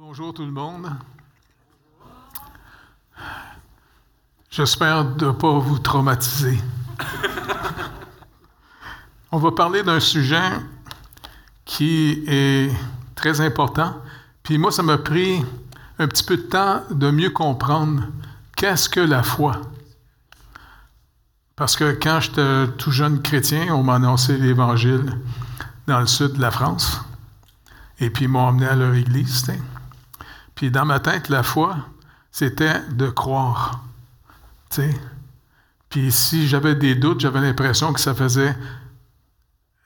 Bonjour tout le monde. J'espère ne pas vous traumatiser. On va parler d'un sujet qui est très important. Puis moi, ça m'a pris un petit peu de temps de mieux comprendre qu'est-ce que la foi. Parce que quand j'étais tout jeune chrétien, on m'a annoncé l'Évangile dans le sud de la France. Et puis ils m'ont emmené à leur église. Puis dans ma tête, la foi, c'était de croire. Puis si j'avais des doutes, j'avais l'impression que ça faisait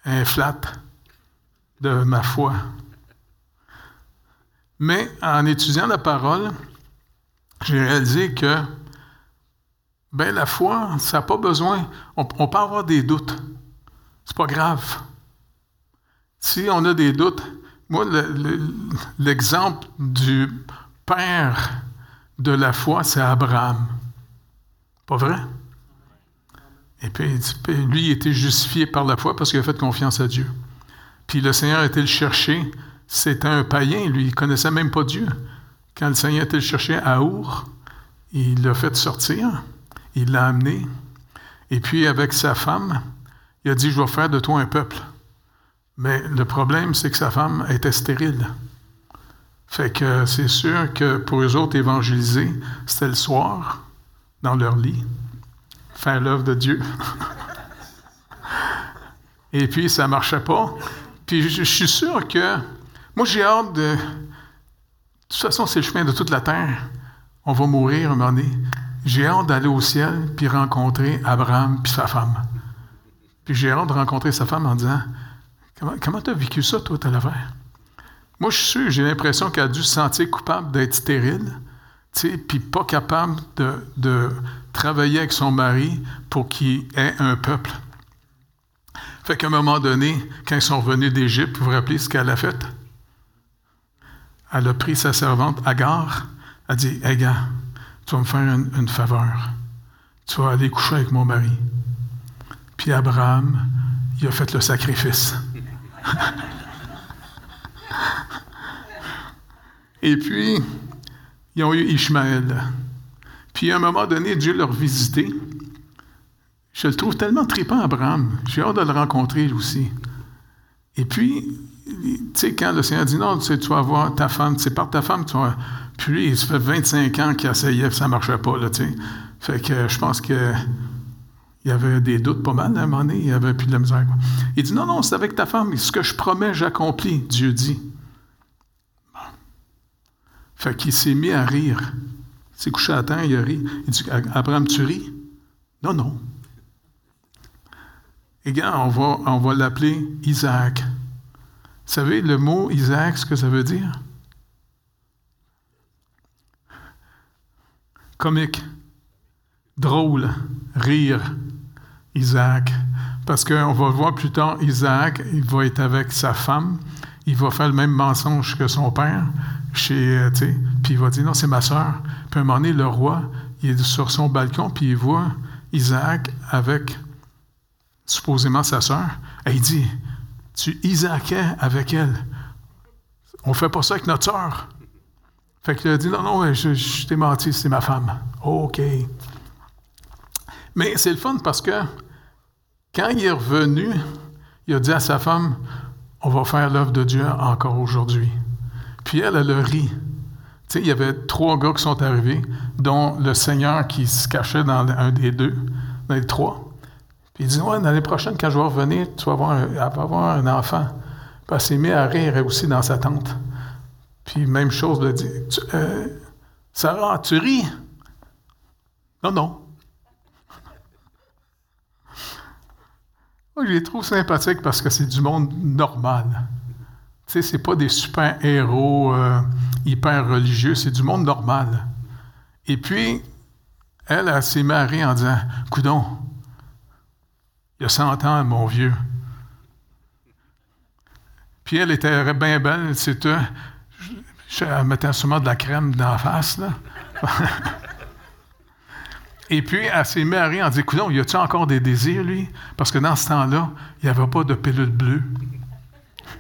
un flat de ma foi. Mais en étudiant la parole, j'ai réalisé que ben, la foi, ça n'a pas besoin. On, on peut avoir des doutes. C'est pas grave. Si on a des doutes, moi, le- le- l'exemple du père de la foi, c'est Abraham. Pas vrai? Et puis, lui, il était justifié par la foi parce qu'il a fait confiance à Dieu. Puis le Seigneur été le chercher. C'était un païen, lui, il ne connaissait même pas Dieu. Quand le Seigneur été le chercher à il l'a fait sortir, il l'a amené. Et puis, avec sa femme, il a dit, je vais faire de toi un peuple. Mais le problème, c'est que sa femme était stérile. Fait que c'est sûr que pour eux autres, évangéliser, c'était le soir, dans leur lit, faire l'œuvre de Dieu. Et puis, ça ne marchait pas. Puis, je, suis sûr que. Moi, j'ai hâte de. De toute façon, c'est le chemin de toute la terre. On va mourir un moment donné. J'ai hâte d'aller au ciel puis rencontrer Abraham puis sa femme. Puis j'ai hâte de rencontrer sa femme en disant Comment tu as vécu ça, toi, telle affaire? Moi, je suis sûr, j'ai l'impression qu'elle a dû se sentir coupable d'être stérile, puis pas capable de, travailler avec son mari pour qu'il ait un peuple. Fait qu'à un moment donné, quand ils sont revenus d'Égypte, vous vous rappelez ce qu'elle a fait? Elle a pris sa servante Agar, elle a dit Hey, tu vas me faire une faveur. Tu vas aller coucher avec mon mari. Puis Abraham, il a fait le sacrifice. Et puis, ils ont eu Ishmaël. Puis, à un moment donné, Dieu leur visitait. Je le trouve tellement trippant, Abraham. J'ai hâte de le rencontrer aussi. Et puis, tu sais, quand le Seigneur dit non, tu, sais, tu vas voir ta femme, c'est par ta femme, tu vas. Puis lui, ça fait 25 ans qu'il essayait, ça ne marchait pas, là, tu sais. Fait que je pense que. Il avait des doutes pas mal à un moment donné, il avait plus de la misère. Il dit Non, non, c'est avec ta femme, ce que je promets, j'accomplis, Dieu dit. Fait qu'il s'est mis à rire. Il s'est couché à terre, il a ri. Il dit Abraham, tu ris? Non, non. Et gars, on va, on va l'appeler Isaac. Vous savez, le mot Isaac, ce que ça veut dire? Comique, drôle, rire. Isaac. Parce qu'on va voir plus tard, Isaac, il va être avec sa femme, il va faire le même mensonge que son père, chez, euh, puis il va dire, non, c'est ma soeur. Puis à un moment donné, le roi, il est sur son balcon, puis il voit Isaac avec supposément sa soeur, et il dit, tu Isaacais avec elle. On fait pas ça avec notre soeur. Fait qu'il a dit, non, non, je, je t'ai menti, c'est ma femme. OK. Mais c'est le fun parce que quand il est revenu, il a dit à sa femme, on va faire l'œuvre de Dieu encore aujourd'hui. Puis elle, elle a ri. Tu sais, il y avait trois gars qui sont arrivés, dont le Seigneur qui se cachait dans un des deux, dans les trois. Puis il dit, ouais, l'année prochaine, quand je vais revenir, tu vas avoir avoir un enfant. Puis elle s'est mise à rire aussi dans sa tente. Puis même chose, elle dit, Tu- euh, Sarah, tu ris? Non, non. Moi, je les trouve sympathiques parce que c'est du monde normal. Tu sais, c'est pas des super-héros euh, hyper religieux, c'est du monde normal. Et puis, elle, elle s'est marrée en disant Coudon, il y a 100 ans, mon vieux. Puis elle était bien belle, c'était. Elle mettait sûrement de la crème dans la face, là. Et puis, elle s'est mise à rire en disant Coudon, y a-tu encore des désirs, lui? Parce que dans ce temps-là, il n'y avait pas de pilule bleue.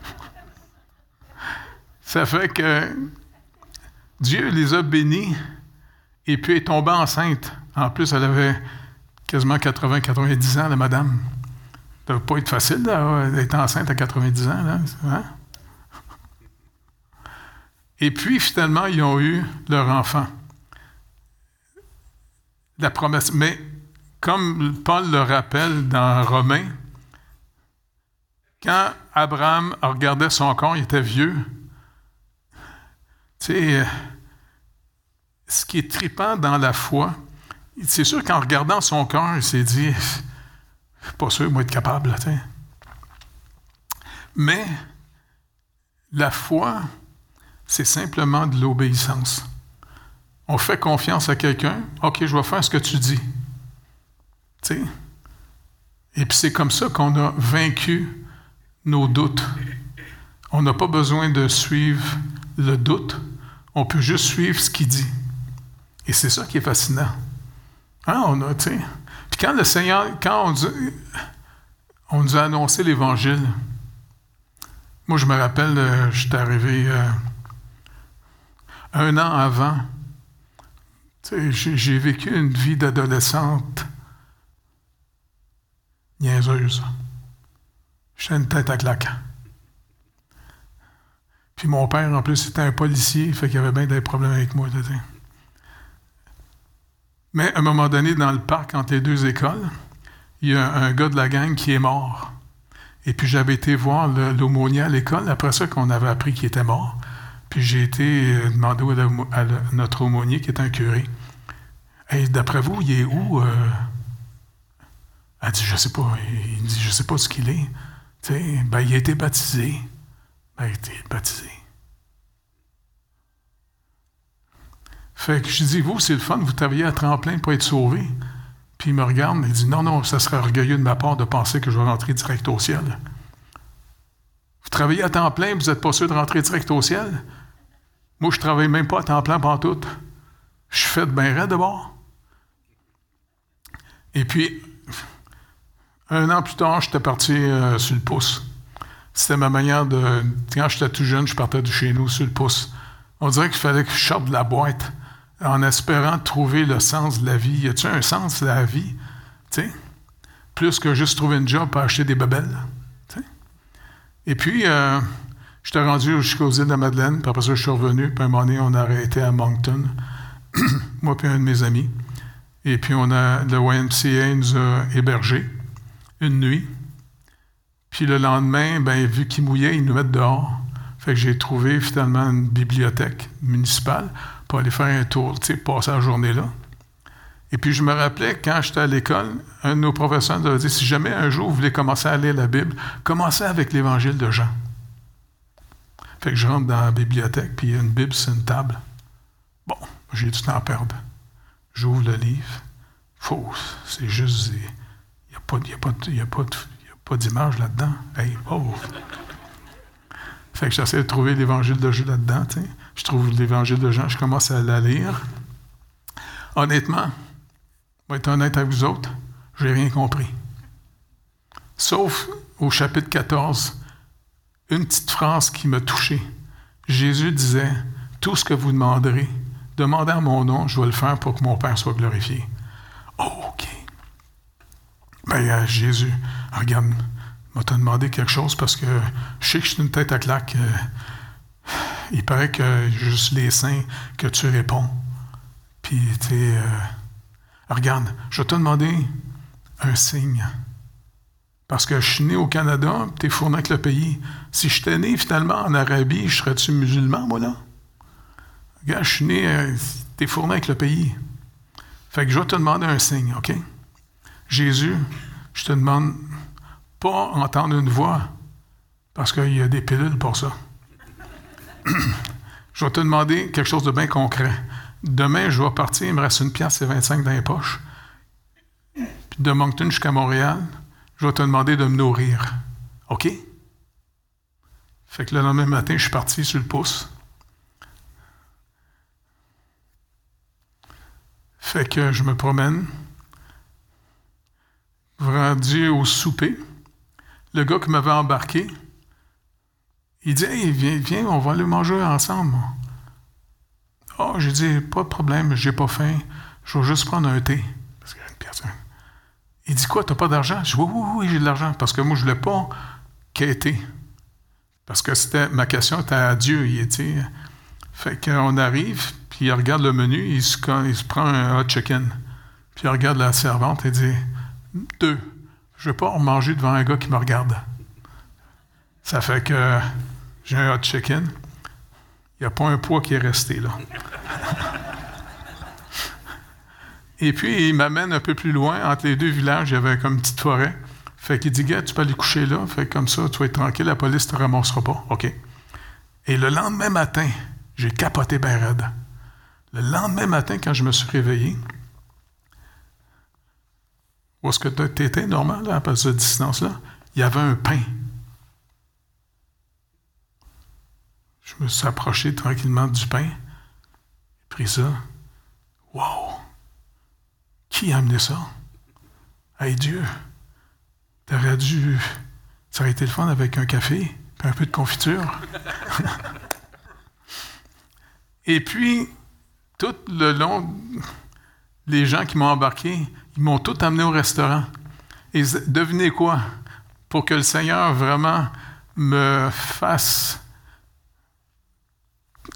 Ça fait que Dieu les a bénis et puis est tombée enceinte. En plus, elle avait quasiment 80-90 ans, la madame. Ça ne doit pas être facile d'être enceinte à 90 ans. Là. Hein? Et puis, finalement, ils ont eu leur enfant. La promesse. Mais, comme Paul le rappelle dans Romains, quand Abraham regardait son corps, il était vieux. Tu sais, ce qui est tripant dans la foi, c'est sûr qu'en regardant son corps, il s'est dit, pas sûr, moi, être capable. Mais la foi, c'est simplement de l'obéissance. On fait confiance à quelqu'un, OK, je vais faire ce que tu dis. Et puis c'est comme ça qu'on a vaincu nos doutes. On n'a pas besoin de suivre le doute, on peut juste suivre ce qu'il dit. Et c'est ça qui est fascinant. Hein, on a, Puis quand le Seigneur, quand on, nous a annoncé l'Évangile, moi je me rappelle, euh, j'étais arrivé euh, un an avant. J'ai vécu une vie d'adolescente niaiseuse. J'étais une tête à claque. Puis mon père, en plus, c'était un policier, fait qu'il avait bien des problèmes avec moi. Mais à un moment donné, dans le parc, entre les deux écoles, il y a un gars de la gang qui est mort. Et puis j'avais été voir l'aumônier à l'école, après ça qu'on avait appris qu'il était mort. Puis j'ai été euh, demandé à, notre aumônier, qui est un curé, hey, d'après vous, il est où? Euh? Elle dit, je sais pas. Il dit, je sais pas ce qu'il est. ben, il a été baptisé. Ben, il a été baptisé. Fait que je dis, vous, c'est le fun, vous travaillez à tremplin pour être sauvé. Puis il me regarde et dit, non, non, ça serait orgueilleux de ma part de penser que je vais rentrer direct au ciel. Vous travaillez à temps plein, vous n'êtes pas sûr de rentrer direct au ciel? Moi, je ne travaille même pas à temps plein pendant tout. Je suis fait de bien raide d'abord. Et puis, un an plus tard, j'étais parti euh, sur le pouce. C'était ma manière de. Quand j'étais tout jeune, je partais de chez nous sur le pouce. On dirait qu'il fallait que je sorte de la boîte en espérant trouver le sens de la vie. Y a-t-il un sens de la vie? Plus que juste trouver une job pour acheter des babelles. Et puis, euh, j'étais rendu jusqu'aux îles de la Madeleine, puis après ça, je suis revenu, puis un moment donné, on a arrêté à Moncton, moi puis un de mes amis. Et puis, on a, le YMCA nous a hébergés une nuit. Puis le lendemain, ben, vu qu'il mouillait, ils nous mettent dehors. Fait que j'ai trouvé finalement une bibliothèque municipale pour aller faire un tour, tu sais, passer la journée là. Et puis je me rappelais, quand j'étais à l'école, un de nos professeurs nous avait dit, si jamais un jour vous voulez commencer à lire la Bible, commencez avec l'Évangile de Jean. Fait que je rentre dans la bibliothèque, puis une Bible sur une table. Bon, j'ai du temps à perdre. J'ouvre le livre. Faux, c'est juste... Il n'y a pas, pas, d'image là-dedans. Hey, pauvre. Fait que j'essaie de trouver l'Évangile de Jean là-dedans. Je trouve l'Évangile de Jean, je commence à la lire. Honnêtement, je vais être honnête avec vous autres, je n'ai rien compris. Sauf au chapitre 14, une petite phrase qui m'a touché. Jésus disait Tout ce que vous demanderez, demandez mon nom, je vais le faire pour que mon Père soit glorifié. OK. Ben, euh, Jésus, regarde, m'a demandé quelque chose parce que je sais que je suis une tête à claque. Euh, il paraît que juste les saints que tu réponds. Puis, tu euh, regarde, je vais te demander un signe. Parce que je suis né au Canada, tu es fourni avec le pays. Si je j'étais né finalement en Arabie, serais-tu musulman, moi, là? Regarde, je suis né, euh, tu es fourni avec le pays. Fait que je vais te demander un signe, OK? Jésus, je te demande pas entendre une voix, parce qu'il y a des pilules pour ça. je vais te demander quelque chose de bien concret. Demain, je vais partir, il me reste une pièce et 25 dans les poches. Puis de Moncton jusqu'à Montréal, je vais te demander de me nourrir. OK? Fait que le lendemain matin, je suis parti sur le pouce. Fait que je me promène, rendu au souper. Le gars qui m'avait embarqué, il dit viens, viens, on va aller manger ensemble. Oh, j'ai dit, pas de problème, j'ai pas faim, je vais juste prendre un thé. Parce qu'il y a une. Il dit quoi, t'as pas d'argent? Je dis, oui, oui, oui, j'ai de l'argent. Parce que moi, je voulais pas quêter. Parce que c'était ma question était à Dieu. Il était. Fait qu'on arrive, il regarde le menu, il se, prend un hot chicken. Puis il regarde la servante et dit Deux. Je ne veux pas manger devant un gars qui me regarde. Ça fait que j'ai un hot chicken. Il n'y a pas un poids qui est resté là. Et puis, il m'amène un peu plus loin, entre les deux villages, il y avait comme une petite forêt. Fait qu'il dit, gars, tu peux aller coucher là. Fait comme ça, tu vas être tranquille, la police ne te ramassera pas. OK. Et le lendemain matin, j'ai capoté ben raide. Le lendemain matin, quand je me suis réveillé, où est-ce que tu étais, normal, à à cette distance-là? Il y avait un pain. Je me suis approché tranquillement du pain, j'ai pris ça. Wow! Qui a amené ça? Hey Dieu! T'aurais dû. Ça aurait été le fun avec un café, et un peu de confiture. et puis, tout le long, les gens qui m'ont embarqué, ils m'ont tout amené au restaurant. Et devinez quoi? Pour que le Seigneur vraiment me fasse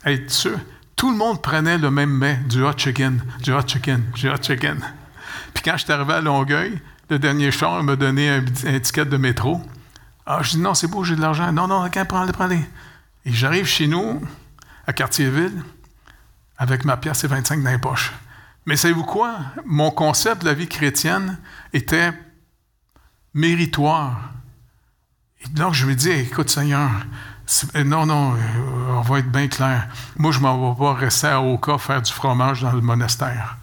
être sûr, tout le monde prenait le même mets, du hot chicken, du hot chicken, du hot chicken. Puis quand je suis arrivé à Longueuil, le dernier char m'a donné un, un, ticket de métro. Ah, je dis non, c'est beau, j'ai de l'argent. Non, non, ok, prends-le, prends-le. Et j'arrive chez nous, à Cartierville, avec ma pièce et 25 dans les poches. Mais savez-vous quoi? Mon concept de la vie chrétienne était méritoire. Et donc, je ai dit, écoute, Seigneur, non, non, euh, on va être bien clair. Moi, je ne m'en vais pas rester à Oka faire du fromage dans le monastère.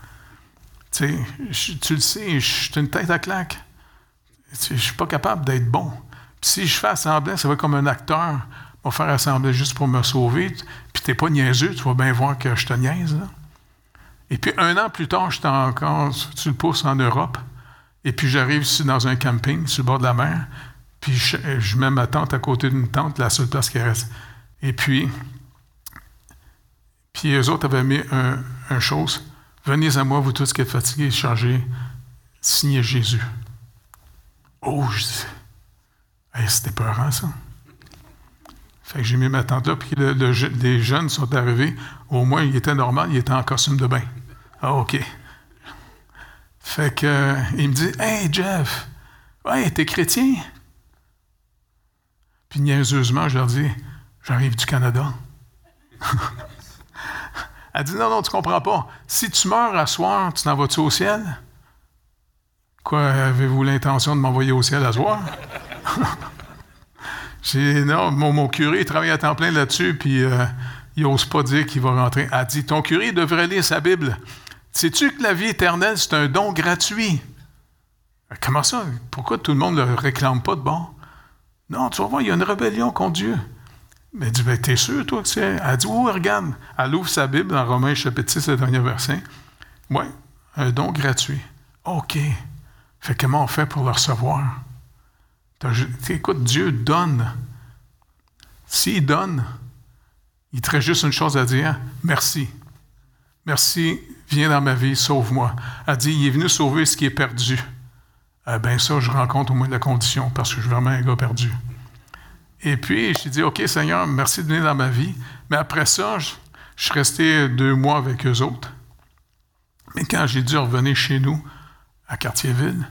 Tu le sais, je suis une tête à claque. Je ne suis pas capable d'être bon. Puis si je fais assembler, ça va comme un acteur va faire assembler juste pour me sauver. Puis tu n'es pas niaiseux, tu vas bien voir que je te niaise. Et puis un an plus tard, j'étais encore tu le pouces en Europe. Et puis j'arrive ici dans un camping sur le bord de la mer. Puis je, mets ma tente à côté d'une tente, la seule place qui reste. Et puis, puis eux autres avaient mis un, un chose Venez à moi, vous tous qui êtes fatigués et chargés, signez Jésus. Oh, je dis, hey, c'était peurant, ça. Fait que j'ai mis ma tente là, puis les jeunes sont arrivés. Au moins, il était normal, il était en costume de bain. Ah, OK. Fait que, euh, il me dit, Hey, Jeff, ouais, t'es chrétien? Puis niaiseusement, je leur dis, j'arrive du Canada. Elle dit Non, non, tu comprends pas. Si tu meurs à soir, tu t'en vas-tu au ciel? Quoi, avez-vous l'intention de m'envoyer au ciel à soir? J'ai Non, mon, curé travaille à temps plein là-dessus, puis euh, il n'ose pas dire qu'il va rentrer. Elle dit Ton curé devrait lire sa Bible. Sais-tu que la vie éternelle, c'est un don gratuit? Comment ça? Pourquoi tout le monde ne le réclame pas de bon? Non, tu vas voir, il y a une rébellion contre Dieu. Mais elle dit, ben, t'es sûr, toi, que c'est? Elle dit, oh, regarde. Elle ouvre sa Bible dans Romains chapitre 6, le dernier verset. Oui, un don gratuit. OK. Fait comment on fait pour le recevoir? Écoute, Dieu donne. S'il donne, il te juste une chose à dire merci. Merci, viens dans ma vie, sauve-moi. Elle dit, il est venu sauver ce qui est perdu. Eh bien, ça, je rencontre au moins la condition parce que je suis vraiment un gars perdu. Et puis, j'ai dit, OK, Seigneur, merci de venir dans ma vie. Mais après ça, je, suis resté deux mois avec eux autres. Mais quand j'ai dû revenir chez nous, à Cartierville,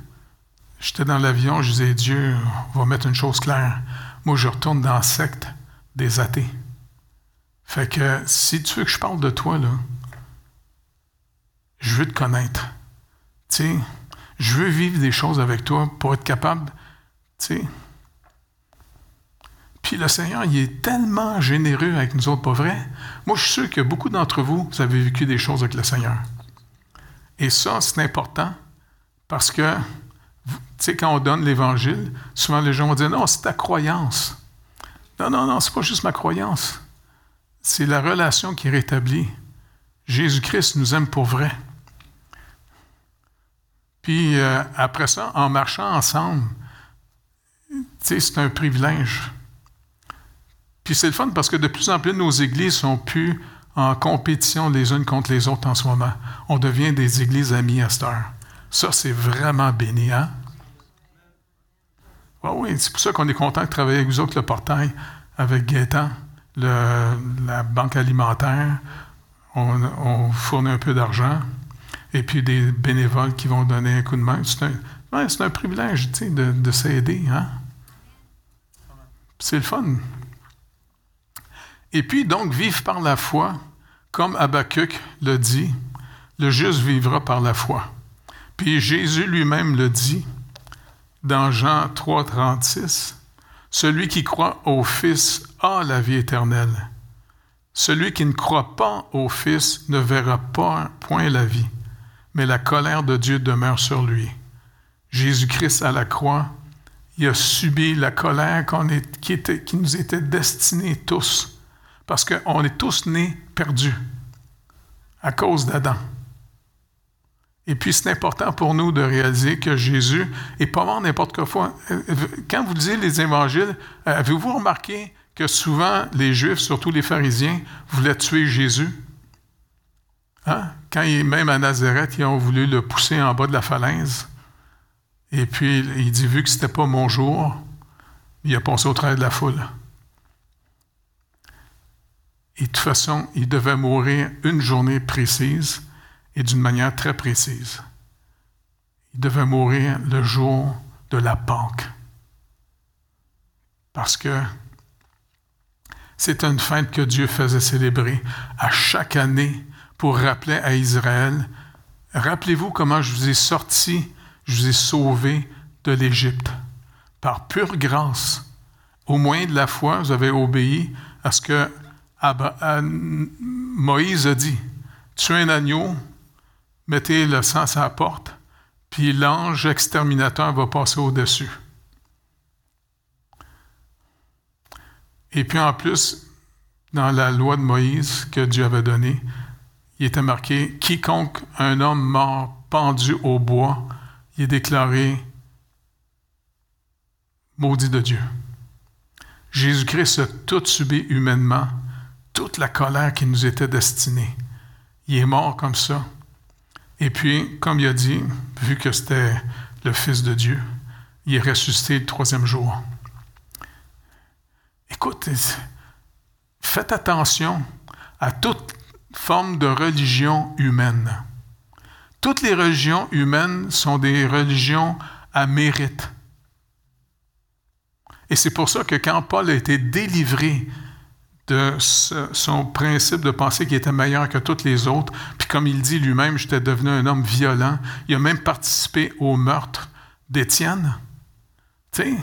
j'étais dans l'avion, je disais, Dieu, va mettre une chose claire. Moi, je retourne dans la secte des athées. Fait que si tu veux que je parle de toi, là, je veux te connaître. Tu sais, je veux vivre des choses avec toi pour être capable, tu sais, puis le Seigneur, il est tellement généreux avec nous autres, pas vrai? Moi, je suis sûr que beaucoup d'entre vous, vous avez vécu des choses avec le Seigneur. Et ça, c'est important parce que, tu sais, quand on donne l'Évangile, souvent les gens vont dire Non, c'est ta croyance. Non, non, non, c'est pas juste ma croyance. C'est la relation qui est rétablie. Jésus-Christ nous aime pour vrai. Puis euh, après ça, en marchant ensemble, tu sais, c'est un privilège. Puis c'est le fun parce que de plus en plus, nos églises sont plus en compétition les unes contre les autres en ce moment. On devient des églises amies à cette heure. Ça, c'est vraiment béni, hein? Oui, c'est pour ça qu'on est content de travailler avec vous autres, le portail, avec Gaétan, la banque alimentaire. On, fournit un peu d'argent. Et puis des bénévoles qui vont donner un coup de main. C'est un, privilège, de, de s'aider, hein? C'est le fun. Et puis, donc, vivre par la foi, comme Habakkuk le dit, le juste vivra par la foi. Puis Jésus lui-même le dit dans Jean 3, 36, Celui qui croit au Fils a la vie éternelle. Celui qui ne croit pas au Fils ne verra point la vie, mais la colère de Dieu demeure sur lui. Jésus-Christ à la croix, il a subi la colère qui, qui nous était destinée tous parce qu'on est tous nés perdus à cause d'Adam. Et puis, c'est important pour nous de réaliser que Jésus est pas mort n'importe quelle fois. Quand vous lisez les évangiles, avez-vous remarqué que souvent les Juifs, surtout les pharisiens, voulaient tuer Jésus? Hein? Quand il, même à Nazareth, ils ont voulu le pousser en bas de la falaise. Et puis, il dit, vu que ce n'était pas mon jour, il a passé au travers de la foule. Et de toute façon, il devait mourir une journée précise et d'une manière très précise. Il devait mourir le jour de la Pâque. Parce que c'est une fête que Dieu faisait célébrer à chaque année pour rappeler à Israël, rappelez-vous comment je vous ai sorti, je vous ai sauvé de l'Égypte. Par pure grâce, au moyen de la foi, vous avez obéi à ce que Moïse a dit, tuez un agneau, mettez le sang à la porte, puis l'ange exterminateur va passer au-dessus. Et puis en plus, dans la loi de Moïse que Dieu avait donnée, il était marqué quiconque un homme mort pendu au bois, il est déclaré maudit de Dieu. Jésus-Christ a tout subi humainement toute la colère qui nous était destinée. Il est mort comme ça. Et puis, comme il a dit, vu que c'était le Fils de Dieu, il est ressuscité le troisième jour. Écoutez, faites attention à toute forme de religion humaine. Toutes les religions humaines sont des religions à mérite. Et c'est pour ça que quand Paul a été délivré de son principe de penser qu'il était meilleur que tous les autres. Puis comme il dit lui-même, j'étais devenu un homme violent. Il a même participé au meurtre d'Étienne. Tu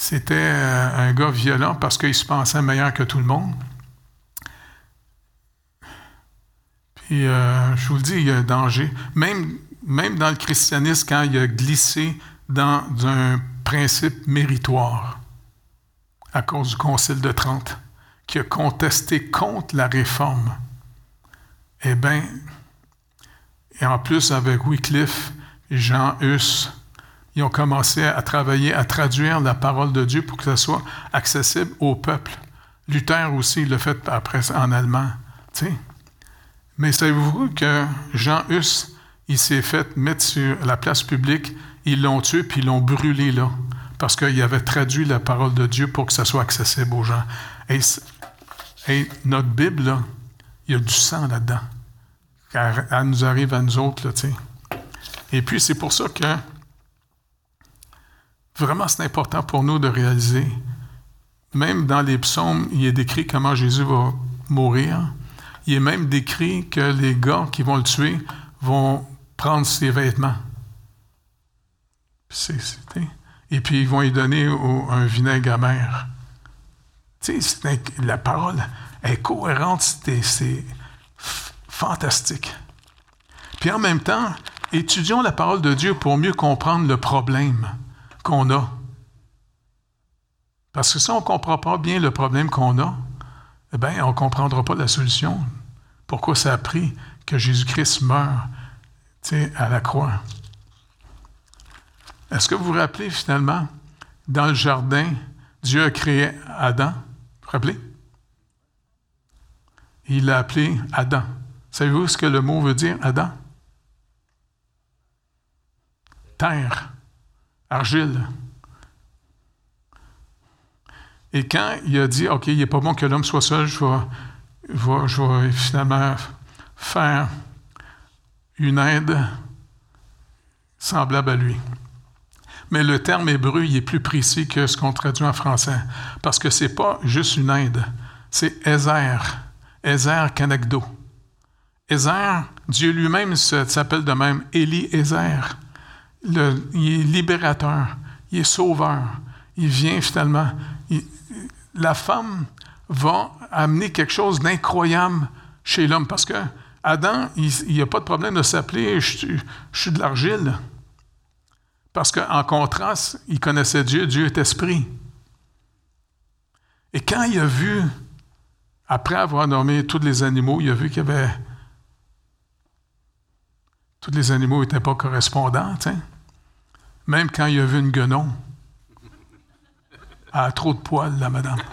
c'était euh, un gars violent parce qu'il se pensait meilleur que tout le monde. Puis euh, je vous le dis, il y a un danger. Même, même dans le christianisme, quand il a glissé dans un principe méritoire à cause du Concile de Trente qui a contesté contre la réforme, eh bien, et en plus avec Wycliffe Jean Hus, ils ont commencé à travailler, à traduire la parole de Dieu pour que ça soit accessible au peuple. Luther aussi l'a fait après en allemand. Mais savez-vous que Jean Hus, il s'est fait mettre sur la place publique, ils l'ont tué puis ils l'ont brûlé là, parce qu'il avait traduit la parole de Dieu pour que ça soit accessible aux gens. Et notre Bible, il y a du sang là-dedans. Car elle nous arrive à nous autres, là, Et puis, c'est pour ça que vraiment, c'est important pour nous de réaliser, même dans les psaumes, il est décrit comment Jésus va mourir. Il est même décrit que les gars qui vont le tuer vont prendre ses vêtements. Et puis, ils vont lui donner un vinaigre amer. La parole est cohérente, c'est fantastique. Puis en même temps, étudions la parole de Dieu pour mieux comprendre le problème qu'on a. Parce que si on ne comprend pas bien le problème qu'on a, eh bien, on ne comprendra pas la solution. Pourquoi ça a pris que Jésus-Christ meure à la croix? Est-ce que vous vous rappelez finalement, dans le jardin, Dieu a créé Adam? Vous rappelez? il l'a appelé Adam. Savez-vous ce que le mot veut dire, Adam? Terre, argile. Et quand il a dit, OK, il n'est pas bon que l'homme soit seul, je vais, je vais finalement faire une aide semblable à lui. Mais le terme hébreu, il est plus précis que ce qu'on traduit en français, parce que ce n'est pas juste une aide, c'est Ezer, Ezer Canagdo. Ezer, Dieu lui-même s'appelle de même Eli Ezer. il est libérateur, il est sauveur, il vient finalement. la femme va amener quelque chose d'incroyable chez l'homme, parce que Adam, il n'y a pas de problème de s'appeler je, suis de l'argile. Parce qu'en contraste, il connaissait Dieu, Dieu est esprit. Et quand il a vu, après avoir nommé tous les animaux, il a vu qu'il y avait. Tous les animaux n'étaient pas correspondants, Même quand il a vu une guenon. Elle a trop de poils, la madame.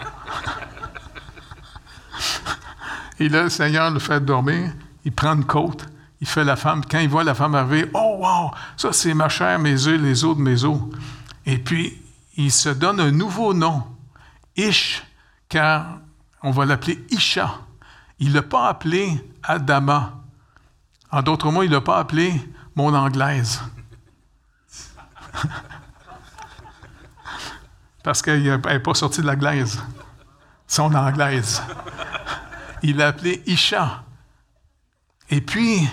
Et là, le Seigneur le fait dormir il prend une côte, il fait la femme. Quand il voit la femme arriver, oh wow, ça c'est ma chair, mes œufs, les os de mes os. Et puis, il se donne un nouveau nom, Ish, car on va l'appeler Isha. Il ne l'a pas appelé Adama. En d'autres mots, il ne l'a pas appelé mon anglaise. Parce qu'elle n'est pas sortie de la glaise. Son anglaise. Il l'a appelé Isha. Et puis,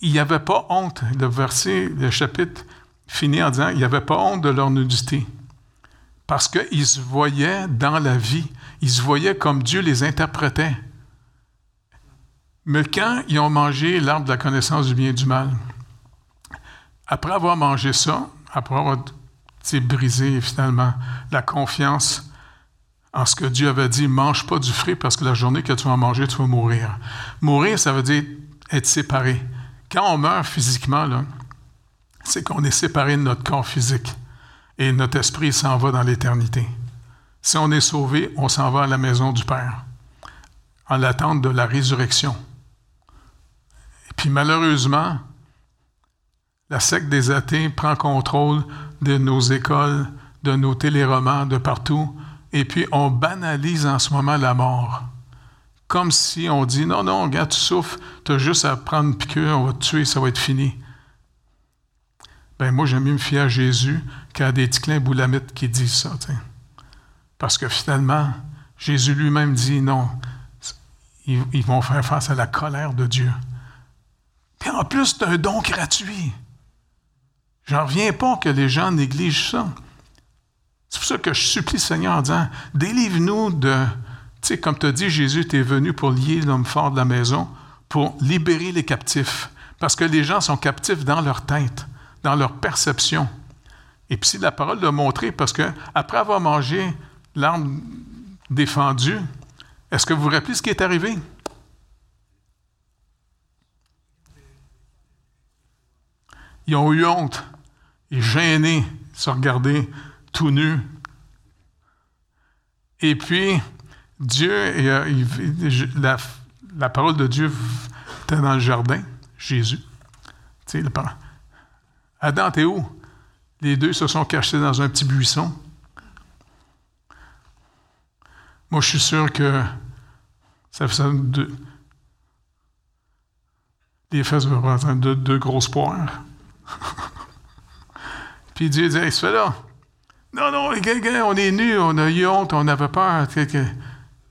il n'y avait pas honte. Le verset, le chapitre finit en disant, il n'y avait pas honte de leur nudité. Parce qu'ils se voyaient dans la vie. Ils se voyaient comme Dieu les interprétait. Mais quand ils ont mangé l'arbre de la connaissance du bien et du mal, après avoir mangé ça, après avoir brisé finalement la confiance en ce que Dieu avait dit, mange pas du fruit parce que la journée que tu vas manger, tu vas mourir. Mourir, ça veut dire être séparé. Quand on meurt physiquement, c'est qu'on est séparé de notre corps physique et notre esprit s'en va dans l'éternité. Si on est sauvé, on s'en va à la maison du Père en l'attente de la résurrection. Et puis malheureusement, la secte des athées prend contrôle de nos écoles, de nos téléromans, de partout, et puis on banalise en ce moment la mort comme si on dit Non, non, regarde, tu souffres, tu as juste à prendre une piqûre, on va te tuer, ça va être fini. Ben moi, j'aime mieux me fier à Jésus qu'à des ticlins boulamites qui disent ça. Parce que finalement, Jésus lui-même dit non, ils, vont faire face à la colère de Dieu. Puis en plus, c'est un don gratuit. J'en reviens pas que les gens négligent ça. C'est pour ça que je supplie le Seigneur en disant délivre-nous de tu sais, comme tu as dit, Jésus était venu pour lier l'homme fort de la maison, pour libérer les captifs. Parce que les gens sont captifs dans leur tête, dans leur perception. Et puis, la parole l'a montré, parce que après avoir mangé l'arme défendue, est-ce que vous vous rappelez ce qui est arrivé? Ils ont eu honte, et gênés, se regarder tout nus. Et puis, Dieu, la, parole de Dieu était dans le jardin, Jésus. Tu sais, Adam, t'es où? Les deux se sont cachés dans un petit buisson. Moi, je suis sûr que ça faisait deux. Les fesses représentent deux, deux grosses poires. Puis Dieu dit, il se fait là. Non, non, on est nus, on a eu honte, on avait peur.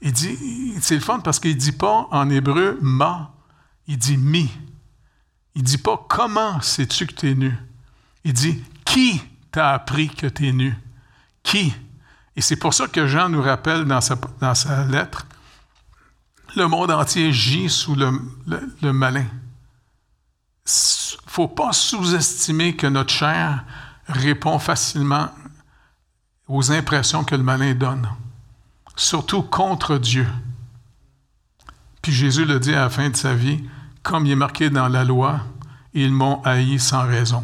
Il dit, c'est le fun parce qu'il ne dit pas en hébreu ma, il dit mi. Il ne dit pas comment sais-tu que tu es nu? Il dit qui t'a appris que tu es nu? Qui? Et c'est pour ça que Jean nous rappelle dans sa, lettre, le monde entier gît sous le, le malin. Il ne faut pas sous-estimer que notre chair répond facilement aux impressions que le malin donne surtout contre Dieu. Puis Jésus le dit à la fin de sa vie, comme il est marqué dans la loi, ils m'ont haï sans raison.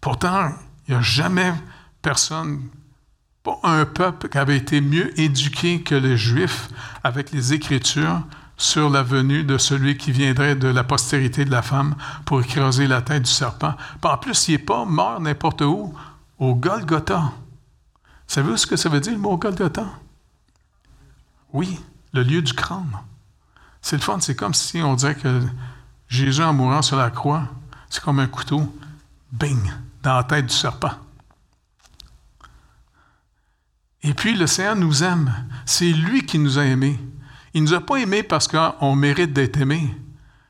Pourtant, il n'y a jamais personne pas un peuple qui avait été mieux éduqué que les Juifs avec les Écritures sur la venue de celui qui viendrait de la postérité de la femme pour écraser la tête du serpent. en plus, il n'est pas mort n'importe où, au Golgotha. Savez-vous ce que ça veut dire, le mot Golgotha? Oui, le lieu du crâne. C'est le fun, c'est comme si on dirait que Jésus, en mourant sur la croix, c'est comme un couteau, bing, dans la tête du serpent. Et puis le Seigneur nous aime. C'est lui qui nous a aimés. Il ne nous a pas aimés parce qu'on mérite d'être aimé.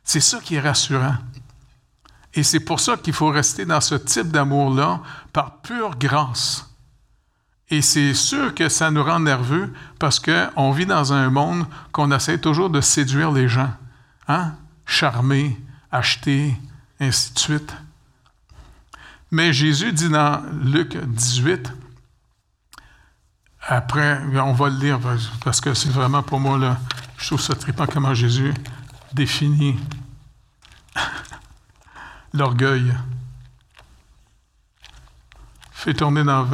C'est ça qui est rassurant. Et c'est pour ça qu'il faut rester dans ce type d'amour-là par pure grâce. Et c'est sûr que ça nous rend nerveux parce qu'on vit dans un monde qu'on essaie toujours de séduire les gens. Hein? Charmer, acheter, ainsi de suite. Mais Jésus dit dans Luc 18, après, on va le lire parce que c'est vraiment pour moi, là, je trouve ça trippant comment Jésus définit l'orgueil. Fait tourner dans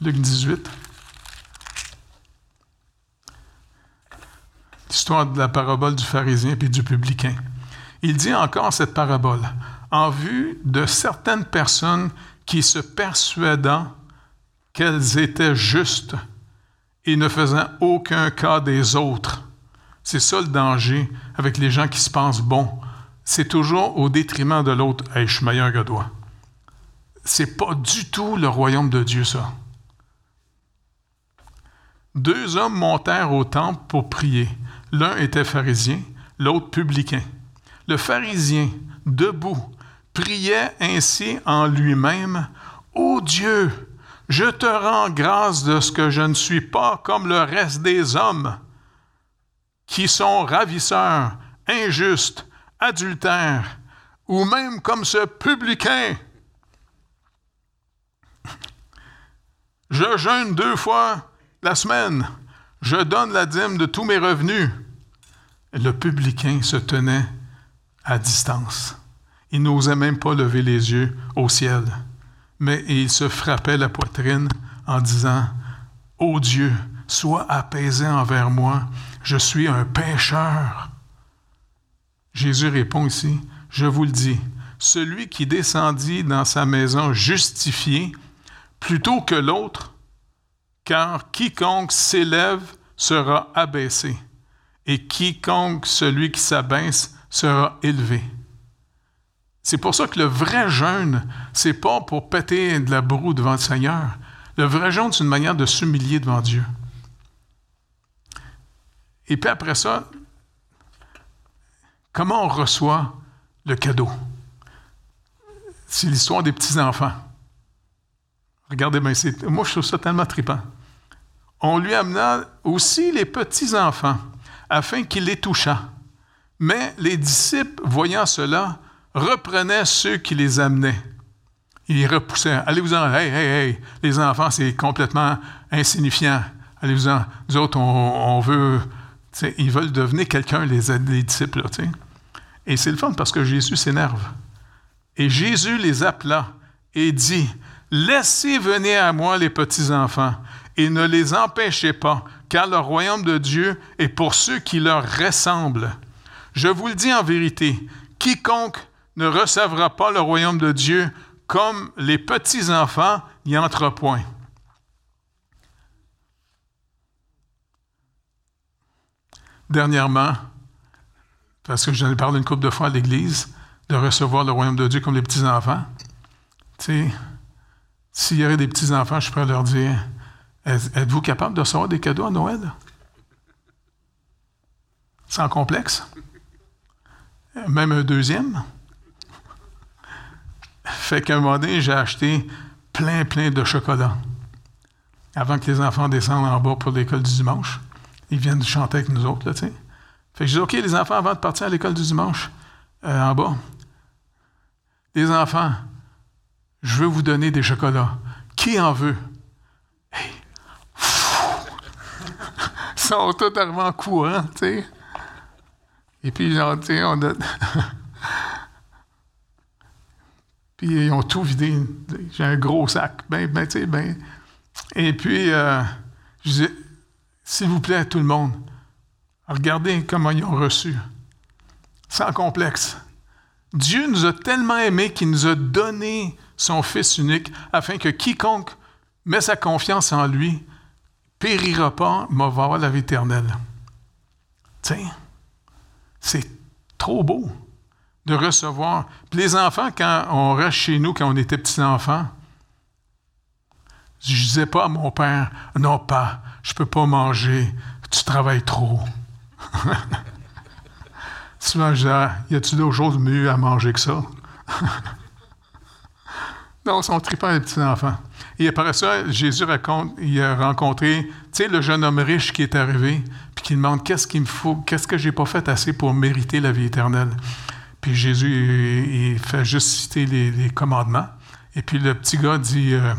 Luc 18. L'histoire de la parabole du pharisien et du publicain. Il dit encore cette parabole en vue de certaines personnes qui se persuadant qu'elles étaient justes et ne faisant aucun cas des autres. C'est ça le danger avec les gens qui se pensent bons. C'est toujours au détriment de l'autre. Hey, je suis meilleur que toi. C'est pas du tout le royaume de Dieu, ça. Deux hommes montèrent au temple pour prier. L'un était pharisien, l'autre publicain. Le pharisien, debout, priait ainsi en lui-même Ô Dieu, je te rends grâce de ce que je ne suis pas comme le reste des hommes, qui sont ravisseurs, injustes, adultères, ou même comme ce publicain. Je jeûne deux fois la semaine. Je donne la dîme de tous mes revenus. Le publicain se tenait à distance. Il n'osait même pas lever les yeux au ciel mais il se frappait la poitrine en disant, Ô Dieu, sois apaisé envers moi, je suis un pécheur. Jésus répond ici, Je vous le dis, celui qui descendit dans sa maison justifié plutôt que l'autre, car quiconque s'élève sera abaissé, et quiconque celui qui s'abaisse sera élevé. C'est pour ça que le vrai jeûne, c'est pas pour péter de la broue devant le Seigneur. Le vrai jeûne, c'est une manière de s'humilier devant Dieu. Et puis après ça, comment on reçoit le cadeau? C'est l'histoire des petits-enfants. Regardez bien, moi je trouve ça tellement trippant. On lui amena aussi les petits-enfants, afin qu'il les touchât. Mais les disciples, voyant cela, reprenait ceux qui les amenaient. Il les repoussait. Allez-vous-en, hey, hey, hey, les enfants, c'est complètement insignifiant. Allez-vous-en. Nous autres, on, veut. Ils veulent devenir quelqu'un, les, les, disciples. et c'est le fun parce que Jésus s'énerve. Et Jésus les appela et dit Laissez venir à moi les petits-enfants et ne les empêchez pas, car le royaume de Dieu est pour ceux qui leur ressemblent. Je vous le dis en vérité, quiconque ne recevra pas le royaume de Dieu comme les petits-enfants n'y entrent point. Dernièrement, parce que j'en ai parlé une couple de fois à l'Église, de recevoir le royaume de Dieu comme les petits-enfants. Tu sais, s'il y aurait des petits-enfants, je pourrais leur dire Êtes-vous capable de recevoir des cadeaux à Noël? Sans complexe? Même un deuxième? Fait qu'à un moment donné, j'ai acheté plein, plein de chocolat. Avant que les enfants descendent en bas pour l'école du dimanche. Ils viennent chanter avec nous autres, là, tu sais. Fait que je dis, OK, les enfants, avant de partir à l'école du dimanche, euh, en bas, les enfants, je veux vous donner des chocolats. Qui en veut? Hey! Sont totalement courants, tu sais. Et puis, genre, tu sais, on a... Puis ils ont tout vidé. J'ai un gros sac. Ben, ben, tu sais, ben, Et puis, euh, je disais, s'il vous plaît, tout le monde, regardez comment ils ont reçu. Sans complexe. Dieu nous a tellement aimés qu'il nous a donné son Fils unique afin que quiconque met sa confiance en lui périra pas, mais va avoir la vie éternelle. Tiens, c'est trop beau de recevoir. Puis les enfants, quand on reste chez nous, quand on était petits-enfants, je disais pas à mon père, non pas, je peux pas manger, tu travailles trop. Souvent, je disais, y a-t-il d'autres choses mieux à manger que ça? non, ils sont tripants, les petits-enfants. Et après ça, Jésus raconte, il a rencontré, tu sais, le jeune homme riche qui est arrivé, puis qui demande, qu'est-ce qu'il me faut, qu'est-ce que j'ai pas fait assez pour mériter la vie éternelle? Puis Jésus, il, fait juste citer les, commandements. Et puis le petit gars dit, euh,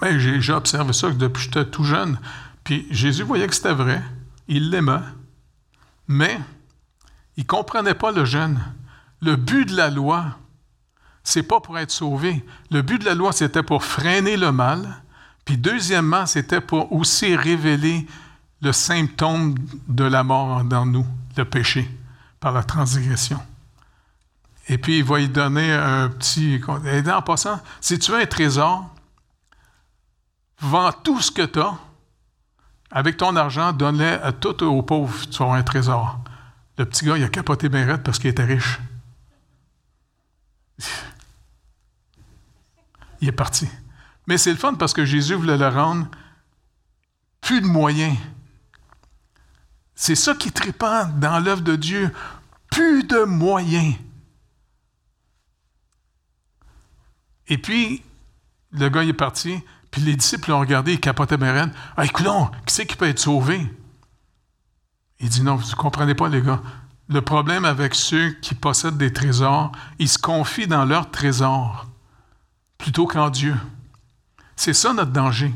ben, j'ai observé ça depuis que j'étais tout jeune. Puis Jésus voyait que c'était vrai. Il l'aimait. Mais il comprenait pas le jeune. Le but de la loi, c'est pas pour être sauvé. Le but de la loi, c'était pour freiner le mal. Puis deuxièmement, c'était pour aussi révéler le symptôme de la mort dans nous, le péché, par la transgression. Et puis, il va lui donner un petit... Et en passant, si tu veux un trésor, vends tout ce que tu as. Avec ton argent, donne-le à tout aux pauvres, tu auras un trésor. Le petit gars, il a capoté bien parce qu'il était riche. Il est parti. Mais c'est le fun parce que Jésus voulait le rendre plus de moyens. C'est ça qui trippant dans l'œuvre de Dieu. Plus de moyens. Et puis, le gars est parti, puis les disciples l'ont regardé, ils capotaient bien Ah, écoute, qui c'est qui peut être sauvé? Il dit non, vous ne comprenez pas, les gars. Le problème avec ceux qui possèdent des trésors, ils se confient dans leurs trésors plutôt qu'en Dieu. C'est ça notre danger.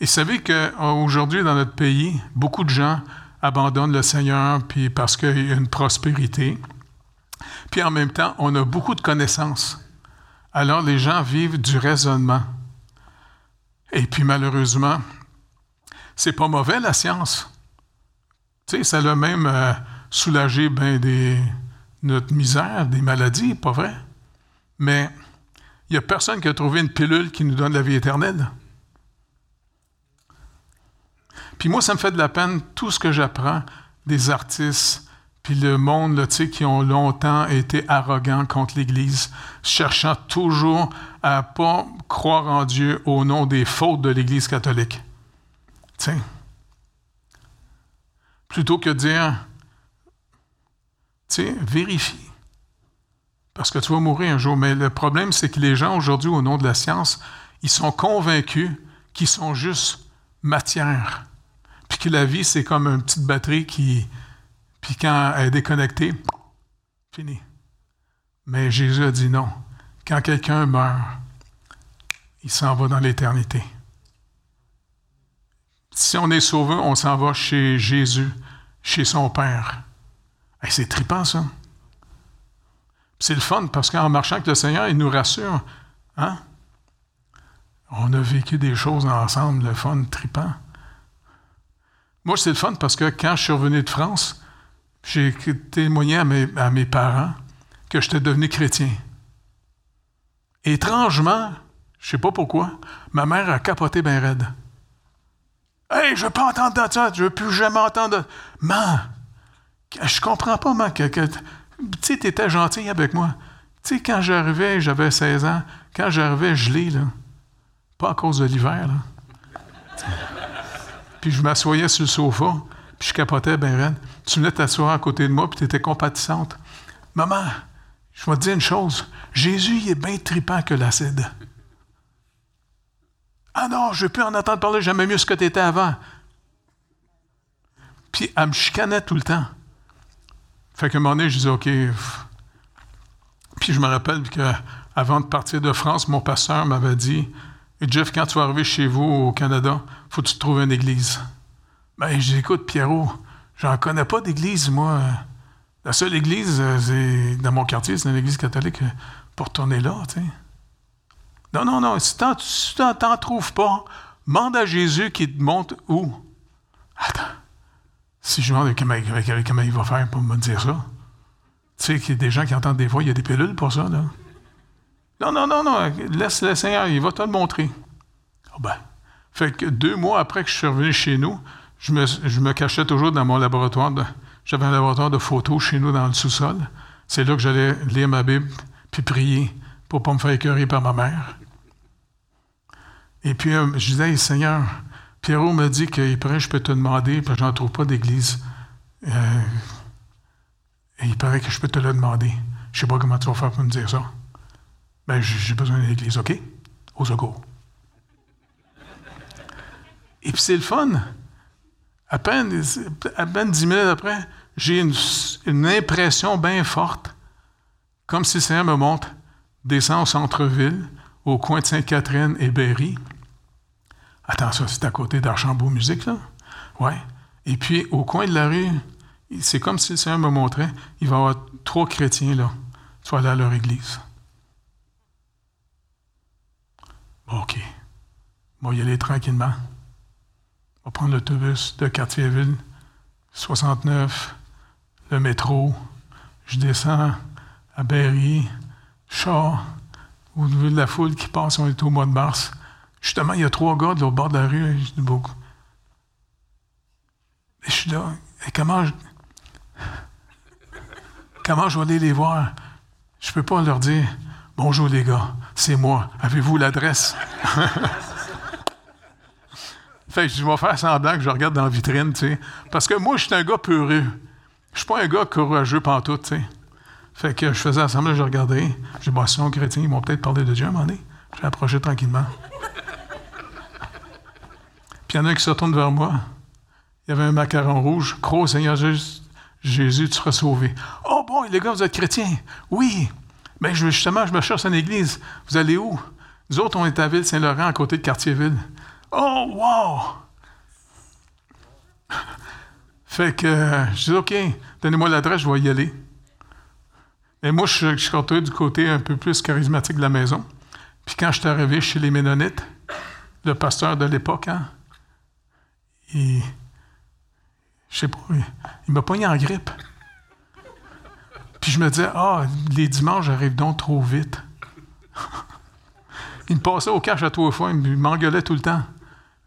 Et savez qu'aujourd'hui, dans notre pays, beaucoup de gens abandonnent le Seigneur parce qu'il y a une prospérité. Puis en même temps, on a beaucoup de connaissances. Alors les gens vivent du raisonnement. Et puis malheureusement, c'est pas mauvais la science. Tu sais, ça l'a même euh, soulagé ben des, notre misère, des maladies, pas vrai? Mais n'y a personne qui a trouvé une pilule qui nous donne la vie éternelle? Puis moi, ça me fait de la peine tout ce que j'apprends des artistes, puis le monde, qui ont longtemps été arrogants contre l'Église, cherchant toujours à ne pas croire en Dieu au nom des fautes de l'Église catholique. T'sais. Plutôt que dire, tu vérifie. Parce que tu vas mourir un jour. Mais le problème, c'est que les gens aujourd'hui, au nom de la science, ils sont convaincus qu'ils sont juste matière. Puis que la vie, c'est comme une petite batterie qui, puis quand elle est déconnectée, fini. Mais Jésus a dit non. Quand quelqu'un meurt, il s'en va dans l'éternité. Si on est sauvé, on s'en va chez Jésus, chez son Père. c'est trippant, ça. C'est le fun parce qu'en marchant avec le Seigneur, il nous rassure. Hein? On a vécu des choses ensemble, le fun, trippant. Moi, c'est le fun parce que quand je suis revenu de France, j'ai témoigné à mes, parents que j'étais devenu chrétien. Étrangement, je ne sais pas pourquoi, ma mère a capoté bien raide. Hey, je ne veux pas entendre ça, je ne veux plus jamais entendre. Man, je comprends pas, man, que, tu sais, gentil avec moi. Tu sais, quand j'arrivais, j'avais 16 ans, quand j'arrivais gelé, là, pas à cause de l'hiver, là. Puis je m'assoyais sur le sofa, puis je capotais bien raide. Tu venais t'asseoir à côté de moi, puis tu étais compatissante. Maman, je vais te dire une chose. Jésus, il est bien tripant que l'acide. Ah non, je ne veux plus en entendre parler, j'aimais mieux ce que tu étais avant. Puis elle me chicanait tout le temps. Fait qu'à un moment donné, je disais, OK. Puis je me rappelle qu'avant de partir de France, mon pasteur m'avait dit Jeff, quand tu vas arriver chez vous au Canada, faut que tu trouves une église. Ben, je dis Écoute, Pierrot, J'en connais pas d'église, moi. La seule église, dans mon quartier, c'est une église catholique pour tourner là, tu sais. Non, non, non. Si tu n'en trouves pas, demande à Jésus qui te montre où. Attends. Si je demande comment, il va faire pour me dire ça. Tu sais qu'il y a des gens qui entendent des voix, il y a des pilules pour ça, là. Non, non, non, non. Laisse le Seigneur, il va te le montrer. Ah ben. Fait que deux mois après que je suis revenu chez nous, je me, je me cachais toujours dans mon laboratoire. J'avais un laboratoire de photos chez nous dans le sous-sol. C'est là que j'allais lire ma Bible puis prier pour ne pas me faire écœurer par ma mère. Et puis, euh, je disais, Seigneur, Pierrot me dit qu'il paraît je peux te demander, parce que je n'en trouve pas d'église. Euh, il paraît que je peux te le demander. Je ne sais pas comment tu vas faire pour me dire ça. Ben, j'ai besoin d'une église, OK? Au secours. Et puis c'est le fun. À peine, à peine dix minutes après, j'ai une, impression bien forte, comme si le Seigneur me montre, descend au centre-ville, au coin de Sainte-Catherine et Berry. Attends, ça, c'est à côté d'Archambault Musique, là? Ouais. Et puis, au coin de la rue, c'est comme si le Seigneur me montrait, il va y avoir trois chrétiens, là. Tu vas leur église. OK. Bon, y aller tranquillement. On va prendre l'autobus de Quartier-Ville, 69, le métro. Je descends à Berry, Char, au niveau de la foule qui passe, on est au mois de mars. Justement, il y a trois gars de l'autre bord de la rue, je dis beaucoup. Et je suis là, et comment je, comment je vais aller les voir? Je ne peux pas leur dire Bonjour les gars, c'est moi. Avez-vous l'adresse? fait je vais faire semblant que je regarde dans la vitrine, tu sais. Parce que moi, je suis un gars peureux. Je suis pas un gars courageux pantoute, tu sais. Fait que je faisais semblant, je regardais. Je dis, bon, si chrétiens, ils vont peut-être parler de Dieu à un moment donné. J'ai approché tranquillement. Il y en a un qui se retourne vers moi. Il y avait un macaron rouge. Croix, Seigneur Jésus, tu seras sauvé. Oh bon, les gars, vous êtes chrétiens? Oui. Mais ben, justement, je me cherche une église. Vous allez où? Nous autres, on est à Ville-Saint-Laurent, à côté de Quartier-Ville. Oh, wow! fait que je dis, OK, donnez-moi l'adresse, je vais y aller. Et moi, je, suis rentré du côté un peu plus charismatique de la maison. Puis quand je suis arrivé chez les Ménonites, le pasteur de l'époque, hein, il, je sais pas, il, m'a pogné en grippe. Puis je me disais, ah, les dimanches arrivent donc trop vite. il me passait au cache à trois fois, il m'engueulait tout le temps.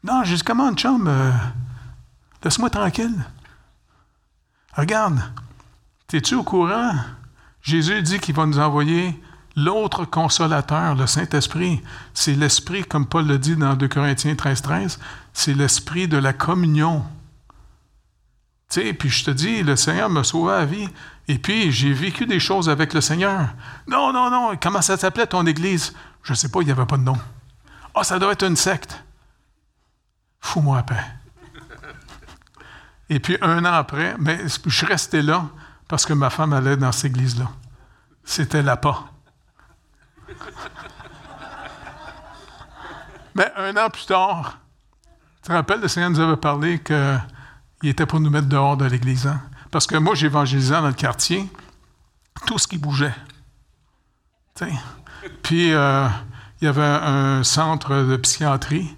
Non, j'ai dit, comment, chum, euh, laisse-moi tranquille. Regarde, es-tu au courant? Jésus dit qu'il va nous envoyer l'autre consolateur, le Saint-Esprit. C'est l'esprit, comme Paul le dit dans 2 Corinthiens 13, 13, c'est l'esprit de la communion. Tu sais, puis je te dis, le Seigneur m'a sauvé la vie. Et puis, j'ai vécu des choses avec le Seigneur. Non, non, non, comment ça s'appelait ton église? Je ne sais pas, il n'y avait pas de nom. Ah, ça doit être une secte. Fous-moi à paix. Et puis, un an après, mais je resté là parce que ma femme allait dans cette église-là. C'était pas. Mais un an plus tard, tu te rappelles, le Seigneur nous avait parlé qu'il était pour nous mettre dehors de l'église. Hein? Parce que moi, j'évangélisais dans le quartier tout ce qui bougeait. Puis, euh, il y avait un centre de psychiatrie.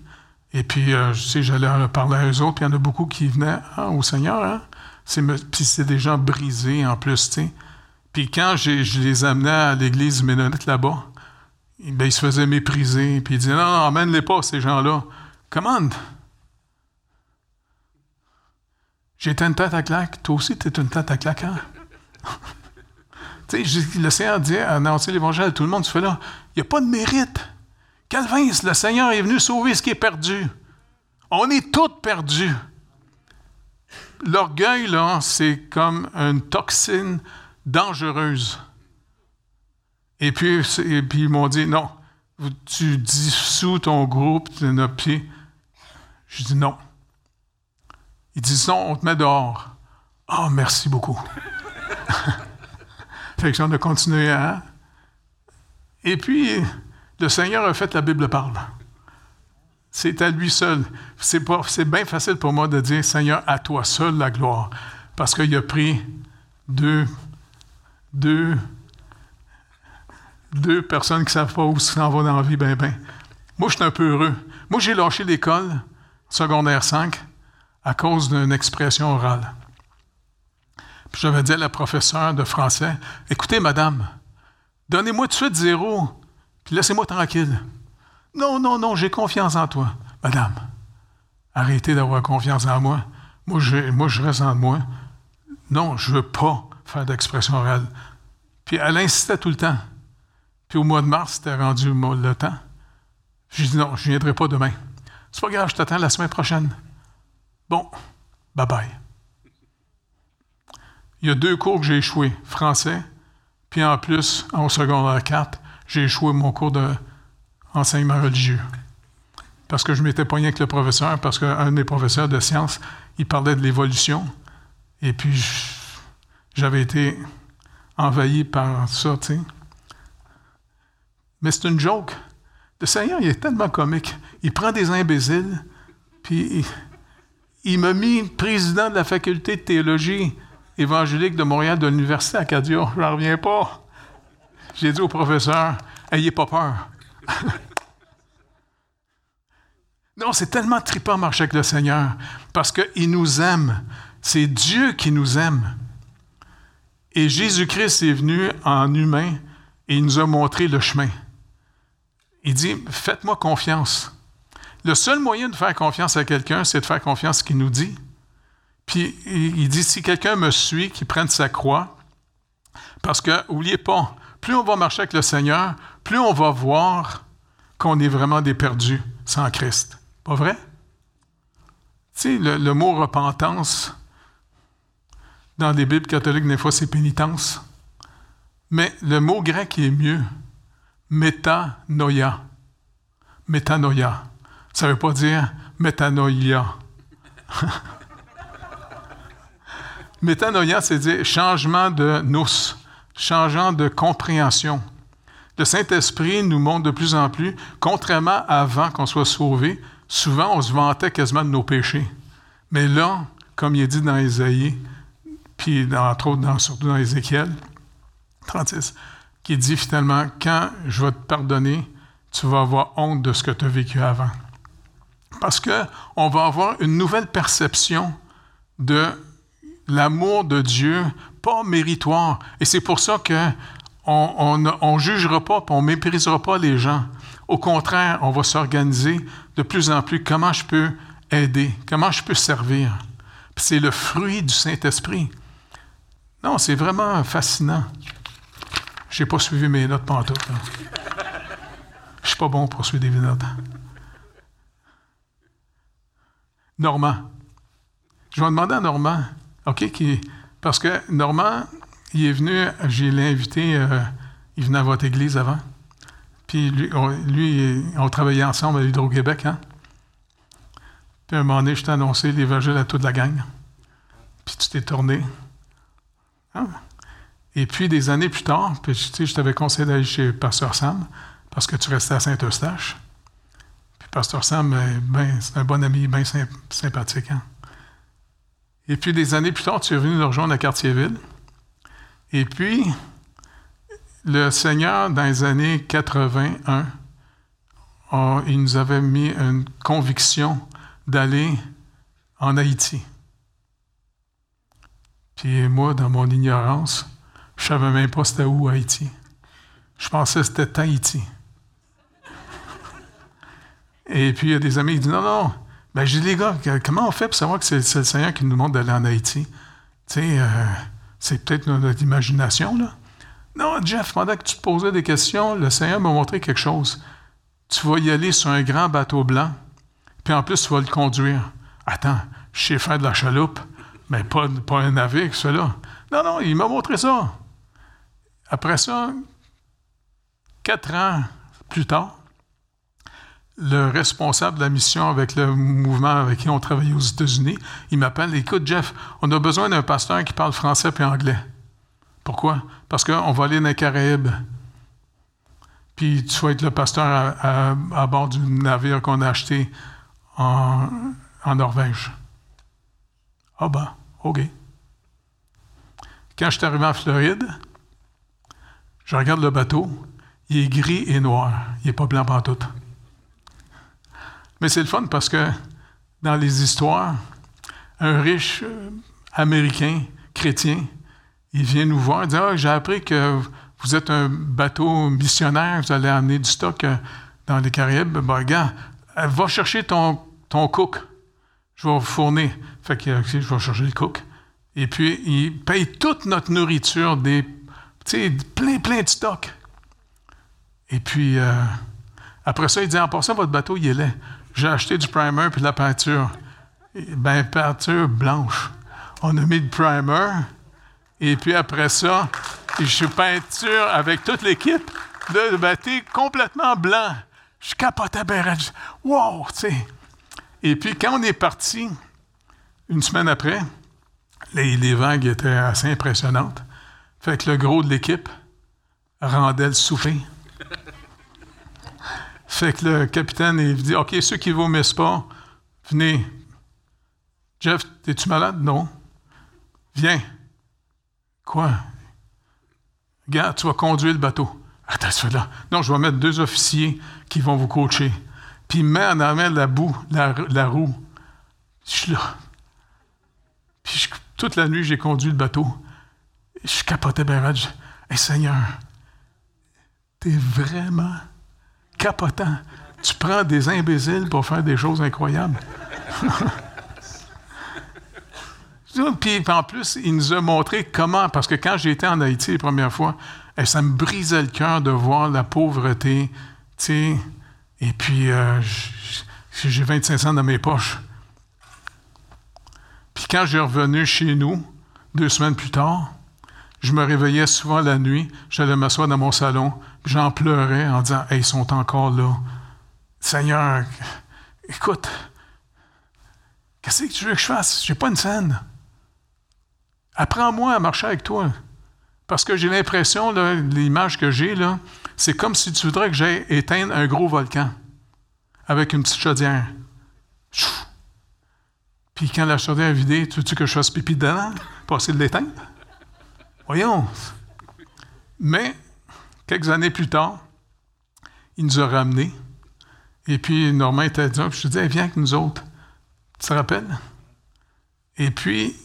Et puis, euh, je sais, j'allais parler à eux autres. Puis, il y en a beaucoup qui venaient hein, au Seigneur. Hein? Puis, c'est des gens brisés en plus. Puis, quand je les amenais à l'église ménonite là-bas, ben, ils se faisaient mépriser. Puis, ils disaient Non, non, emmène-les pas, ces gens-là. Commande. J'étais une tête à claque. Toi aussi, tu es une tête à claque. Hein? tu sais, le Seigneur dit à annoncer l'Évangile à tout le monde, tu fais là, il n'y a pas de mérite. Calvin, le Seigneur est venu sauver ce qui est perdu. On est tous perdus. L'orgueil, là, c'est comme une toxine dangereuse. Et puis, et puis ils m'ont dit, non, tu dissous ton groupe, pied. Je dis non. Ils disent non, on te met dehors. Oh, merci beaucoup. fait que j'en ai continué à. Et puis, le Seigneur a fait la Bible parle. C'est à lui seul. C'est, c'est bien facile pour moi de dire Seigneur, à toi seul la gloire. Parce qu'il a pris deux, deux, deux personnes qui ne savent pas où s'en va dans la vie, ben, ben. Moi, je suis un peu heureux. Moi, j'ai lâché l'école, secondaire 5, à cause d'une expression orale. Puis j'avais dit à la professeure de français Écoutez, madame, donnez-moi tout de suite zéro, puis laissez-moi tranquille. Non, non, non, j'ai confiance en toi. Madame, arrêtez d'avoir confiance en moi. Moi, je, moi, je reste en moi. Non, je ne veux pas faire d'expression orale. Puis elle insistait tout le temps. Puis au mois de mars, c'était rendu le temps. J'ai dit non, je ne viendrai pas demain. C'est pas grave, je t'attends la semaine prochaine. Bon, bye bye. Il y a deux cours que j'ai échoué, français, puis en plus, en secondaire 4, j'ai échoué mon cours d'enseignement religieux. Parce que je m'étais poigné avec le professeur, parce qu'un de mes professeurs de sciences, il parlait de l'évolution, et puis j'avais été envahi par ça, tu sais. Mais c'est une joke. Le Seigneur, il est tellement comique. Il prend des imbéciles, puis il, m'a mis président de la faculté de théologie évangélique de Montréal de l'Université Acadia. Je n'en reviens pas. J'ai dit au professeur, ayez pas peur. non, c'est tellement trippant marcher avec le Seigneur, parce qu'il nous aime. C'est Dieu qui nous aime. Et Jésus-Christ est venu en humain et il nous a montré le chemin. Il dit, faites-moi confiance. Le seul moyen de faire confiance à quelqu'un, c'est de faire confiance à ce qu'il nous dit. Puis il dit, si quelqu'un me suit, qu'il prenne sa croix, parce que, n'oubliez pas, plus on va marcher avec le Seigneur, plus on va voir qu'on est vraiment des perdus sans Christ. Pas vrai? Tu sais, le, mot repentance, dans les Bibles catholiques, des fois, c'est pénitence. Mais le mot grec est mieux. Métanoïa. Métanoïa. Ça ne veut pas dire métanoïa. métanoïa, c'est dire changement de nous, changement de compréhension. Le Saint-Esprit nous montre de plus en plus, contrairement à avant qu'on soit sauvé, souvent on se vantait quasiment de nos péchés. Mais là, comme il est dit dans Isaïe, puis entre autres, dans, surtout dans Ézéchiel 36, qui dit finalement, quand je vais te pardonner, tu vas avoir honte de ce que tu as vécu avant. Parce qu'on va avoir une nouvelle perception de l'amour de Dieu, pas méritoire. Et c'est pour ça qu'on ne jugera pas, on ne méprisera pas les gens. Au contraire, on va s'organiser de plus en plus comment je peux aider, comment je peux servir. C'est le fruit du Saint-Esprit. Non, c'est vraiment fascinant. Je n'ai pas suivi mes notes pantoute. Je ne suis pas bon pour suivre des notes. Normand. Je vais demander à Normand, OK, parce que Normand, il est venu, j'ai invité, euh, il venait à votre église avant. Puis lui, on, travaillait ensemble à l'Hydro-Québec, hein? Puis à un moment donné, je t'ai annoncé l'évangile à toute la gang. Puis tu t'es tourné. Hein? Et puis, des années plus tard, puis, tu sais, je t'avais conseillé d'aller chez Pasteur Sam parce que tu restais à Saint-Eustache. Puis, Pasteur Sam, ben, c'est un bon ami, bien sympathique. Hein? Et puis, des années plus tard, tu es venu nous rejoindre à Quartier-Ville. Et puis, le Seigneur, dans les années 81, il nous avait mis une conviction d'aller en Haïti. Puis moi, dans mon ignorance, je savais même pas c'était où Haïti. Je pensais que c'était Tahiti. Et puis il y a des amis qui disent Non, non. Ben, j'ai dit, les gars, comment on fait pour savoir que c'est, le Seigneur qui nous demande d'aller en Haïti? Tu sais, euh, c'est peut-être notre imagination, là. Non, Jeff, pendant que tu te posais des questions, le Seigneur m'a montré quelque chose. Tu vas y aller sur un grand bateau blanc, puis en plus, tu vas le conduire. Attends, je sais faire de la chaloupe, mais pas, pas un navire, cela. Non, non, il m'a montré ça. Après ça, quatre ans plus tard, le responsable de la mission avec le mouvement avec qui on travaillait aux États-Unis, il m'appelle Écoute, Jeff, on a besoin d'un pasteur qui parle français et anglais. Pourquoi? Parce qu'on va aller dans les Caraïbes. Puis tu vas être le pasteur à, bord du navire qu'on a acheté en, en Norvège. Ah ben, OK. Quand je suis arrivé en Floride, je regarde le bateau, il est gris et noir. Il n'est pas blanc tout. Mais c'est le fun parce que dans les histoires, un riche euh, américain, chrétien, il vient nous voir, il dit Ah, j'ai appris que vous êtes un bateau missionnaire, vous allez amener du stock euh, dans les Caraïbes. Ben, gars, euh, va chercher ton, ton cook. Je vais vous fournir. Fait que je vais chercher le cook. Et puis, il paye toute notre nourriture, des, plein, plein de stock. Et puis, après ça, il dit En passant, votre bateau, il est laid. J'ai acheté du primer puis de la peinture. Ben, peinture blanche. On a mis du primer. Et puis après ça, je suis peinture avec toute l'équipe de bateau complètement blanc. Je capotais bien. Wow, tu sais. Et puis quand on est parti, une semaine après, les, vagues étaient assez impressionnantes. Fait que le gros de l'équipe rendait le souffle. Fait que le capitaine, il dit OK, ceux qui ne vomissent pas, venez. Jeff, es-tu malade? Non. Viens. Quoi? Regarde, tu vas conduire le bateau. Attends, tu là. Non, je vais mettre deux officiers qui vont vous coacher. Puis, met en amène la boue, la, roue. Je suis là. Puis, toute la nuit, j'ai conduit le bateau. Je capotais bien Hé, Seigneur, t'es vraiment capotant. Tu prends des imbéciles pour faire des choses incroyables. Puis en plus, il nous a montré comment, parce que quand j'étais en Haïti la première fois, ça me brisait le cœur de voir la pauvreté. Et puis, euh, j'ai 25 cents dans mes poches. Puis quand j'ai revenu chez nous, deux semaines plus tard, je me réveillais souvent la nuit, j'allais m'asseoir dans mon salon, j'en pleurais en disant ils sont encore là. Seigneur, écoute, qu'est-ce que tu veux que je fasse? J'ai pas une scène. Apprends-moi à marcher avec toi. Parce que j'ai l'impression, l'image que j'ai, c'est comme si tu voudrais que j'aille éteindre un gros volcan avec une petite chaudière. Puis quand la chaudière est vidée, tu veux que je fasse pipi dedans? Pour essayer de l'éteindre? Voyons. Mais, quelques années plus tard, il nous a ramenés. Et puis, Normand était dit, je te dis, viens avec nous autres. Tu te rappelles? Et puis,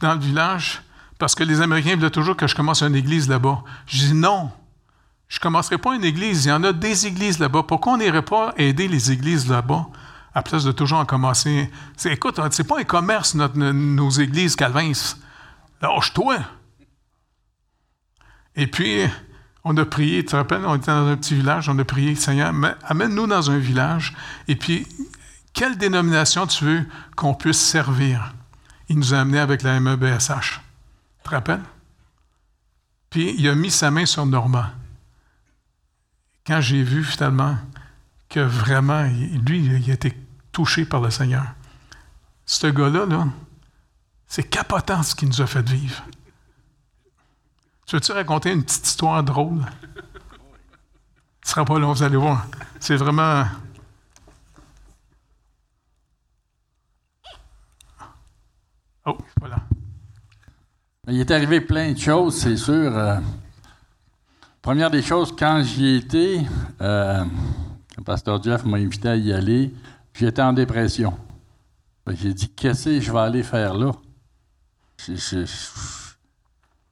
dans le village, parce que les Américains voulaient toujours que je commence une église là-bas. Je dis non, je ne commencerai pas une église. Il y en a des églises là-bas. Pourquoi on n'irait pas aider les églises là-bas à place de toujours en commencer? Écoute, c'est pas un commerce, nos églises Calvins. Lâche-toi! Et puis, on a prié, tu te rappelles, on était dans un petit village, on a prié, Seigneur, amène-nous dans un village, et puis, quelle dénomination tu veux qu'on puisse servir? Il nous a amenés avec la MEBSH. Tu te rappelles? Puis, il a mis sa main sur Normand. Quand j'ai vu, finalement, que vraiment, lui, il a été touché par le Seigneur. Ce gars-là, là c'est capotant ce qu'il nous a fait vivre. Tu veux-tu raconter une petite histoire drôle? Ce sera pas long, vous allez voir. C'est vraiment. Oh, voilà. Il est arrivé plein de choses, c'est sûr. Euh, première des choses, quand j'y étais, euh, le pasteur Jeff m'a invité à y aller, j'étais en dépression. J'ai dit, qu'est-ce que je vais aller faire là? Je,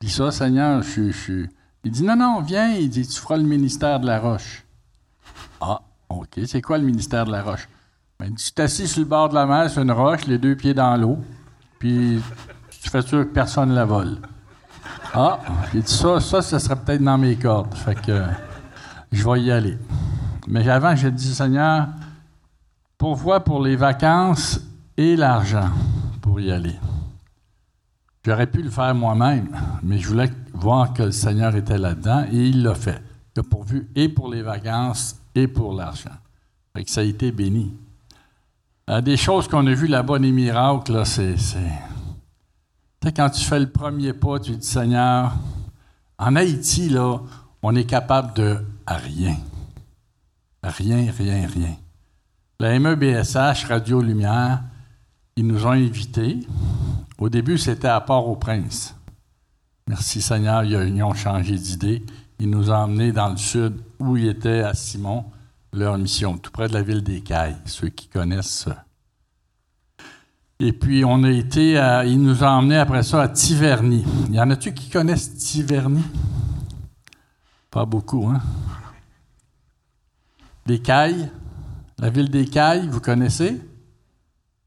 dis ça, Seigneur, je, Il dit, non, non, viens. Il dit, tu feras le ministère de la roche. Ah, OK. C'est quoi le ministère de la roche? Ben, tu t'assis sur le bord de la mer, sur une roche, les deux pieds dans l'eau, puis tu fais sûr que personne ne la vole. Ah, il dit ça, ça, ça serait peut-être dans mes cordes. Fait que je vais y aller. Mais avant, j'ai dit, Seigneur, pourvois pour les vacances et l'argent pour y aller? J'aurais pu le faire moi-même, mais je voulais voir que le Seigneur était là-dedans et il l'a fait. Il a pourvu et pour les vacances et pour l'argent. ça a été béni. Euh, des choses qu'on a vues là-bas, des miracles, là, c'est. Tu quand tu fais le premier pas, tu dis Seigneur, en Haïti, on est capable de rien. Rien, rien, rien. La MEBSH, Radio Lumière, ils nous ont invités. Au début, c'était à Port-au-Prince. Merci Seigneur, ils ont changé d'idée. il nous a emmenés dans le sud où il était à Simon, leur mission, tout près de la ville des ceux qui connaissent. Et puis, on a été à, il nous a emmenés après ça à Tiverny. Y en a-tu qui connaissent Tiverny? Pas beaucoup, hein? Des? La ville des vous connaissez?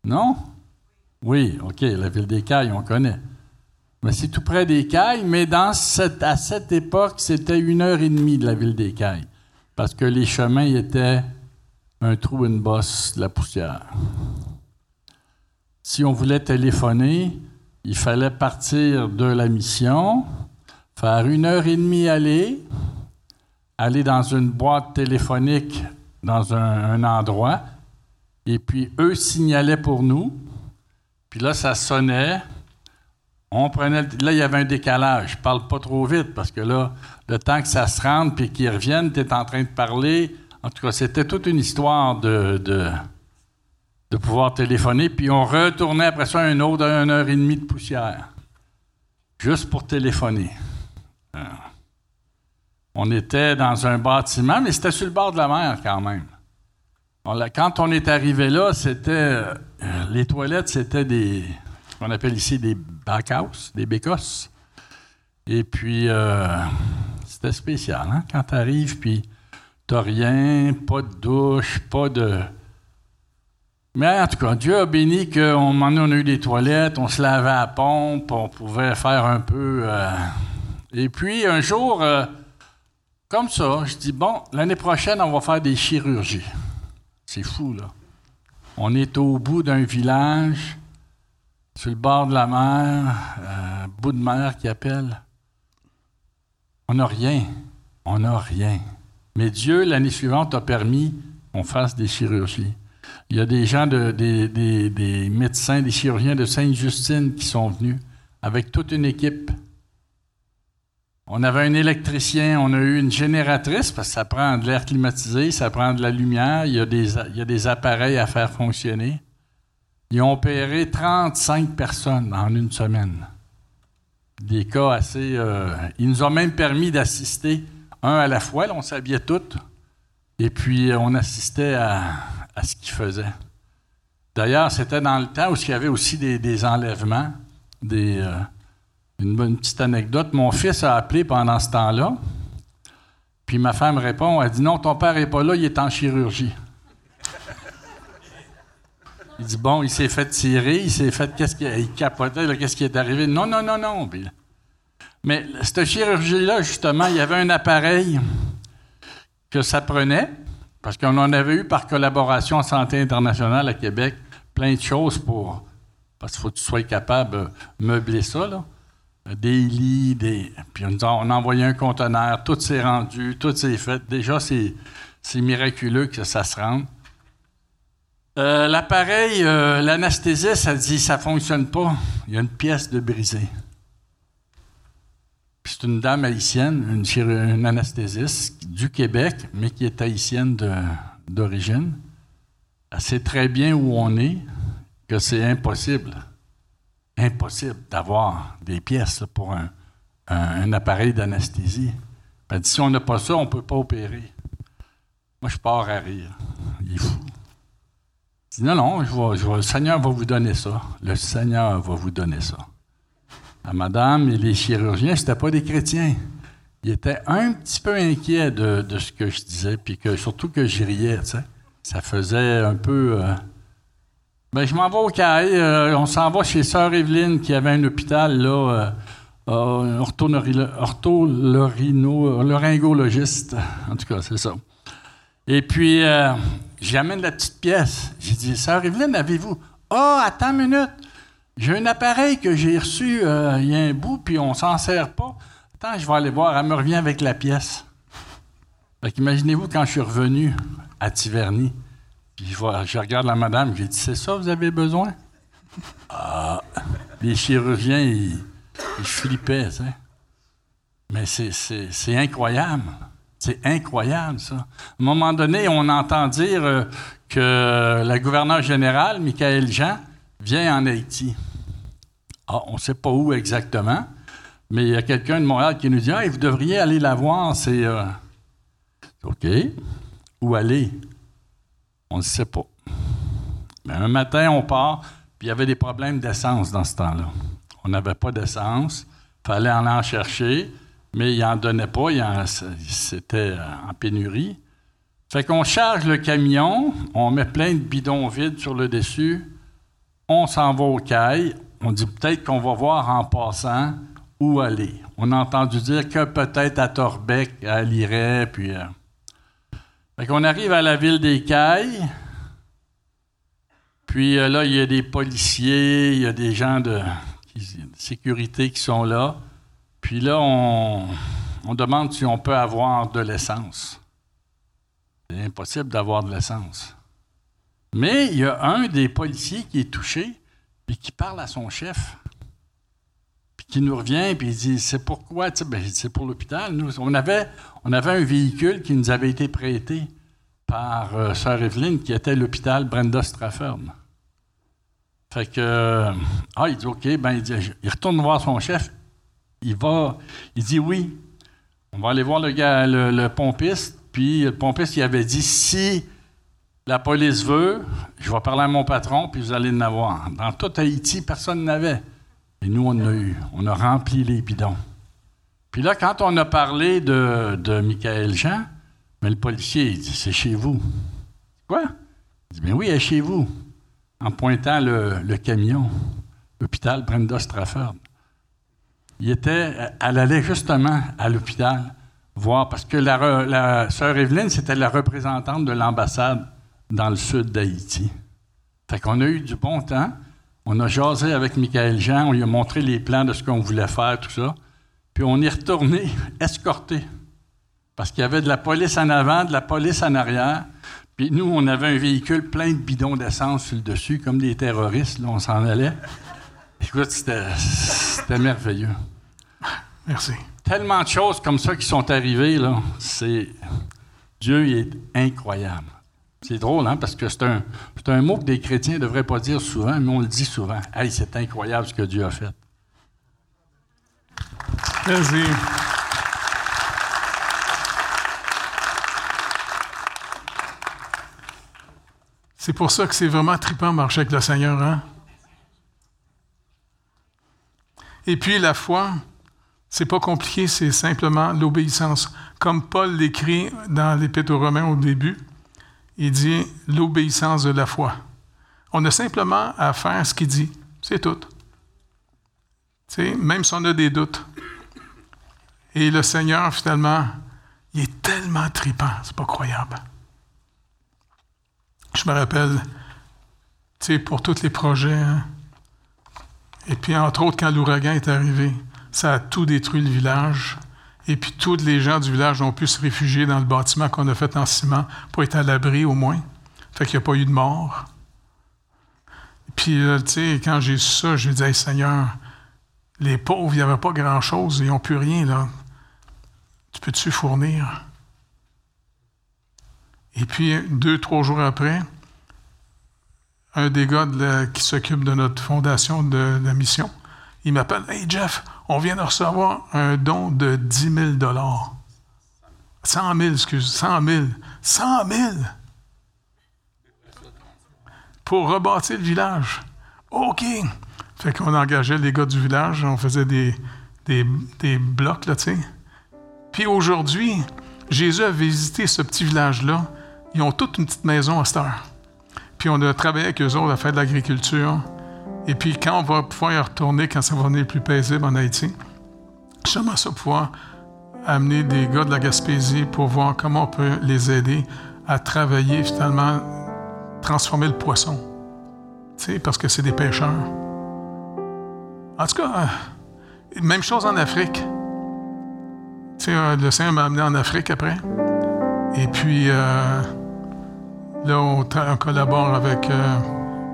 Non? Oui, OK, la ville des Cailles, on connaît. Mais c'est tout près des Cailles, mais à cette époque, c'était une heure et demie de la ville des Cailles, parce que les chemins étaient un trou, une bosse, de la poussière. Si on voulait téléphoner, il fallait partir de la mission, faire une heure et demie aller, aller dans une boîte téléphonique dans un endroit, et puis eux signalaient pour nous, puis là, ça sonnait, on prenait, là, il y avait un décalage. Je parle pas trop vite parce que là, le temps que ça se rende puis qu'ils reviennent, tu es en train de parler. En tout cas, c'était toute une histoire de, de, pouvoir téléphoner. Puis on retournait après ça un autre une heure et demie de poussière. Juste pour téléphoner. Euh, on était dans un bâtiment, mais c'était sur le bord de la mer quand même. Quand on est arrivé là, c'était. Euh, les toilettes, c'était des qu'on appelle ici des backhouse, des bécosses. Et puis, euh, c'était spécial, hein? Quand tu arrives, puis t'as rien, pas de douche, pas de... Mais en tout cas, Dieu a béni qu'on on a eu des toilettes, on se lavait à pompe, on pouvait faire un peu... Euh, et puis, un jour, comme ça, je dis, bon, l'année prochaine, on va faire des chirurgies. C'est fou, là. On est au bout d'un village, sur le bord de la mer, euh, bout de mer qui appelle. On n'a rien. On n'a rien. Mais Dieu, l'année suivante, a permis qu'on fasse des chirurgies. Il y a des gens, de, des, des, médecins, des chirurgiens de Sainte-Justine qui sont venus avec toute une équipe. On avait un électricien, on a eu une génératrice, parce que ça prend de l'air climatisé, ça prend de la lumière, il y a des, appareils à faire fonctionner. Ils ont opéré 35 personnes en une semaine. Des cas assez. Euh, ils nous ont même permis d'assister un à la fois. on s'habillait toutes. Et puis, on assistait à, ce qu'ils faisaient. D'ailleurs, c'était dans le temps où il y avait aussi des, enlèvements. Des, euh, une, bonne petite anecdote. Mon fils a appelé pendant ce temps-là. Puis ma femme répond Elle dit Non, ton père n'est pas là, il est en chirurgie. Il dit bon, il s'est fait tirer, il s'est fait qu'est-ce qu'il capotait, qu'est-ce qui est arrivé? Non, non, non, non. mais cette chirurgie-là, justement, il y avait un appareil que ça prenait, parce qu'on en avait eu par collaboration en santé internationale à Québec, plein de choses pour. Parce qu'il faut que tu sois capable de meubler ça, là. Des lits, des. Puis on, on a envoyé un conteneur, tout s'est rendu, tout s'est fait. Déjà, c'est miraculeux que ça se rende. Euh, l'appareil, euh, l'anesthésiste, elle dit ça ne fonctionne pas. Il y a une pièce de brisée. c'est une dame haïtienne, une, anesthésiste du Québec, mais qui est haïtienne d'origine. Elle sait très bien où on est, que c'est impossible, impossible d'avoir des pièces pour un, appareil d'anesthésie. Si on n'a pas ça, on ne peut pas opérer. Moi, je pars à rire. Il est fou non, non, le Seigneur va vous donner ça. Le Seigneur va vous donner ça. À madame et les chirurgiens, ce pas des chrétiens. Ils étaient un petit peu inquiets de, ce que je disais, puis que surtout que je riais, Ça faisait un peu. Euh, ben, je m'en vais au cahier. Euh, on s'en va chez Sœur Evelyne qui avait un hôpital, là, euh, ortho-laryngologiste. En tout cas, c'est ça. Et puis, J'amène la petite pièce. J'ai dit, Sœur Evelyne, avez-vous? Ah, oh, attends une minute. J'ai un appareil que j'ai reçu euh, il y a un bout, puis on s'en sert pas. Attends, je vais aller voir. Elle me revient avec la pièce. Fait qu'imaginez-vous quand je suis revenu à Tiverny, puis je, regarde la madame, j'ai dit, c'est ça vous avez besoin? Ah, les chirurgiens, ils, ils flippaient, Mais c'est incroyable. C'est incroyable, ça. À un moment donné, on entend dire euh, que la gouverneure générale, Michael Jean, vient en Haïti. Ah, on ne sait pas où exactement, Mais il y a quelqu'un de Montréal qui nous dit Ah, vous devriez aller la voir, c'est. Euh, OK. Où aller? On ne sait pas. Mais un matin, on part, puis il y avait des problèmes d'essence dans ce temps-là. On n'avait pas d'essence, fallait en en chercher, mais il n'en donnait pas, c'était euh, en pénurie. Fait qu'on charge le camion, on met plein de bidons vides sur le dessus, on s'en va au caille, on dit peut-être qu'on va voir en passant où aller. On a entendu dire que peut-être à Torbec, à Liray, puis. Euh. Fait qu'on arrive à la ville des Cailles. Puis euh, là, il y a des policiers, il y a des gens de, sécurité qui sont là. Puis là, on, on demande si on peut avoir de l'essence. C'est impossible d'avoir de l'essence. Mais il y a un des policiers qui est touché, puis qui parle à son chef qui nous revient, puis il dit C'est pourquoi ben, C'est pour l'hôpital. Nous, on avait, on avait un véhicule qui nous avait été prêté par euh, Sœur Evelyne, qui était l'hôpital Brenda Strafford. Fait que, ah, il dit OK, ben, il, retourne voir son chef. Il va, il dit oui. On va aller voir le, gars, le, pompiste. Puis le pompiste, il avait dit si la police veut, je vais parler à mon patron, puis vous allez en avoir. Dans tout Haïti, personne n'avait. Et nous, on a eu. On a rempli les bidons. Puis là, quand on a parlé de, de Michael Jean, mais le policier, il dit C'est chez vous. Quoi? Il dit Mais oui, elle est chez vous. En pointant le, camion, l'hôpital Brenda Strafford. Il était, elle allait justement à l'hôpital voir, parce que la, la sœur Evelyne, c'était la représentante de l'ambassade dans le sud d'Haïti. Fait qu'on a eu du bon temps. On a jasé avec Michael Jean, on lui a montré les plans de ce qu'on voulait faire, tout ça. Puis on est retourné escorté. Parce qu'il y avait de la police en avant, de la police en arrière. Puis nous, on avait un véhicule plein de bidons d'essence sur le dessus, comme des terroristes. Là, on s'en allait. Écoute, c'était merveilleux. Merci. Tellement de choses comme ça qui sont arrivées, là. C'est. Dieu est incroyable. C'est drôle, hein, parce que c'est un, mot que des chrétiens ne devraient pas dire souvent, mais on le dit souvent. Hey, c'est incroyable ce que Dieu a fait. Merci. C'est pour ça que c'est vraiment trippant marcher avec le Seigneur. Hein? Et puis la foi, c'est pas compliqué, c'est simplement l'obéissance. Comme Paul l'écrit dans l'Épître aux Romains au début, il dit l'obéissance de la foi. On a simplement à faire ce qu'il dit. C'est tout. même si on a des doutes. Et le Seigneur, finalement, il est tellement tripant, c'est pas croyable. Je me rappelle, pour tous les projets, hein. et puis entre autres, quand l'ouragan est arrivé, ça a tout détruit le village. Et puis tous les gens du village ont pu se réfugier dans le bâtiment qu'on a fait en ciment pour être à l'abri au moins. Fait qu'il n'y a pas eu de mort. Puis, tu sais, quand j'ai su ça, je dit, Seigneur, les pauvres, il n'y avait pas grand-chose, ils n'ont plus rien, là. Tu peux-tu fournir? Et puis, deux, trois jours après, un des gars qui s'occupe de notre fondation de la mission, il m'appelle Hey Jeff, on vient de recevoir un don de 10 000 100 000, excuse, 100 000. 100 000 pour rebâtir le village. OK. Fait qu'on engageait les gars du village, on faisait des, des, des blocs, là, tu sais. Puis aujourd'hui, Jésus a visité ce petit village-là. Ils ont toute une petite maison à cette heure. Puis on a travaillé avec eux autres à faire de l'agriculture. Et puis, quand on va pouvoir y retourner, quand ça va devenir plus paisible en Haïti, j'aimerais ça pouvoir amener des gars de la Gaspésie pour voir comment on peut les aider à travailler, finalement, transformer le poisson. Tu sais, parce que c'est des pêcheurs. En tout cas, euh, même chose en Afrique. Tu sais, euh, le Seigneur m'a amené en Afrique après. Et puis, euh, là, on, collabore avec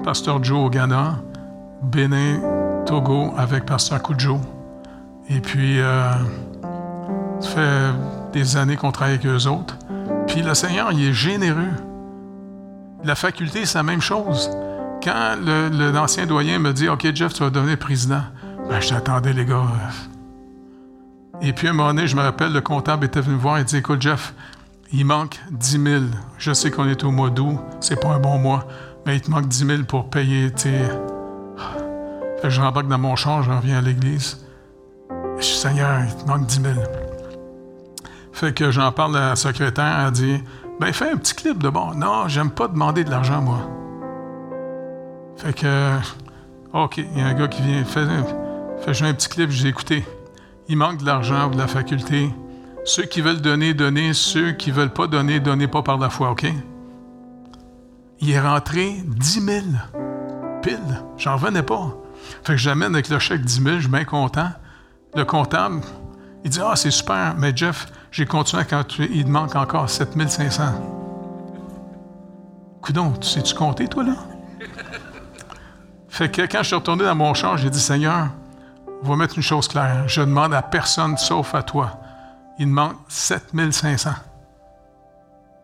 Pasteur Joe au Ghana. Bénin, Togo avec Pasteur Koujo. Et puis, euh, ça fait des années qu'on travaille avec eux autres. Puis le Seigneur, il est généreux. La faculté, c'est la même chose. Quand l'ancien doyen me dit OK, Jeff, tu vas devenir président, ben, je t'attendais, les gars. Et puis, à un moment donné, je me rappelle, le comptable était venu me voir et dit Écoute, Jeff, il manque 10 000. Je sais qu'on est au mois d'août, c'est pas un bon mois, mais il te manque 10 000 pour payer tes. Je rembarque dans mon champ, je reviens à l'église. Je dis Seigneur, il te manque 10 000. Fait que j'en parle à la secrétaire, elle dit Ben, fais un petit clip de bon. Non, j'aime pas demander de l'argent, moi. Fait que. OK, il y a un gars qui vient, fait, fait un petit clip, j'ai écouté. Il manque de l'argent ou de la faculté. Ceux qui veulent donner, donnez. Ceux qui veulent pas donner, donnez pas par la foi, OK? Il est rentré 10 000. Pile. J'en revenais pas. Fait que j'amène avec le chèque 10 000, je suis bien content. Le comptable, il dit Ah, c'est super, mais Jeff, j'ai continué quand il te manque encore 7 500. Coudon, tu sais-tu compter, toi, là? Fait que quand je suis retourné dans mon champ, j'ai dit Seigneur, on va mettre une chose claire. Je demande à personne sauf à toi. Il manque 7500.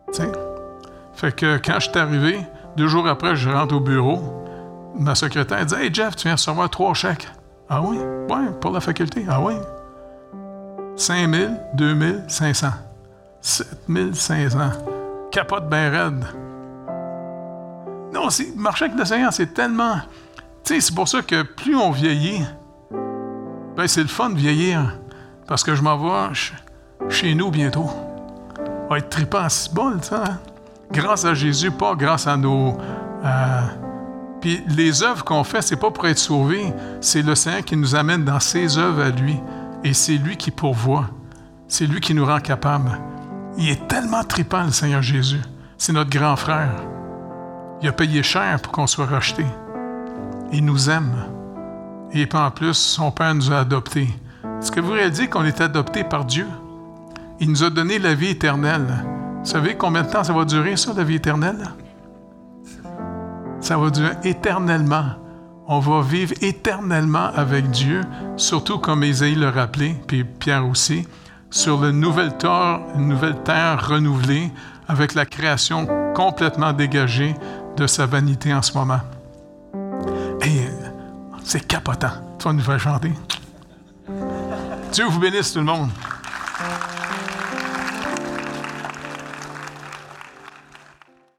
Tu sais? Fait que quand je suis arrivé, deux jours après, je rentre au bureau. Ma secrétaire dit Hey Jeff, tu viens recevoir trois chèques. Ah oui? Oui, pour la faculté. Ah oui? 5 000, 2 000, 500. 7 500. Capote bien raide. Non, marcher avec Seigneur, c'est tellement. Tu sais, c'est pour ça que plus on vieillit, ben c'est le fun de vieillir. Parce que je m'en vais chez nous bientôt. On va être tripant à bol, ça. Hein? Grâce à Jésus, pas grâce à nos. Euh, puis les œuvres qu'on fait, c'est pas pour être sauvés, c'est le Seigneur qui nous amène dans ses œuvres à lui. Et c'est lui qui pourvoit. C'est lui qui nous rend capables. Il est tellement tripant, le Seigneur Jésus. C'est notre grand frère. Il a payé cher pour qu'on soit racheté. Il nous aime. Et en plus, son Père nous a adoptés. Est-ce que vous réalisez qu'on est adopté par Dieu? Il nous a donné la vie éternelle. Vous savez combien de temps ça va durer, ça, la vie éternelle? Ça va durer éternellement. On va vivre éternellement avec Dieu, surtout comme Ésaïe l'a rappelé, puis Pierre aussi, sur le nouvelle terre, une nouvelle terre renouvelée, avec la création complètement dégagée de sa vanité en ce moment. Et c'est capotant. Vas nous faire chanter. Dieu vous bénisse tout le monde.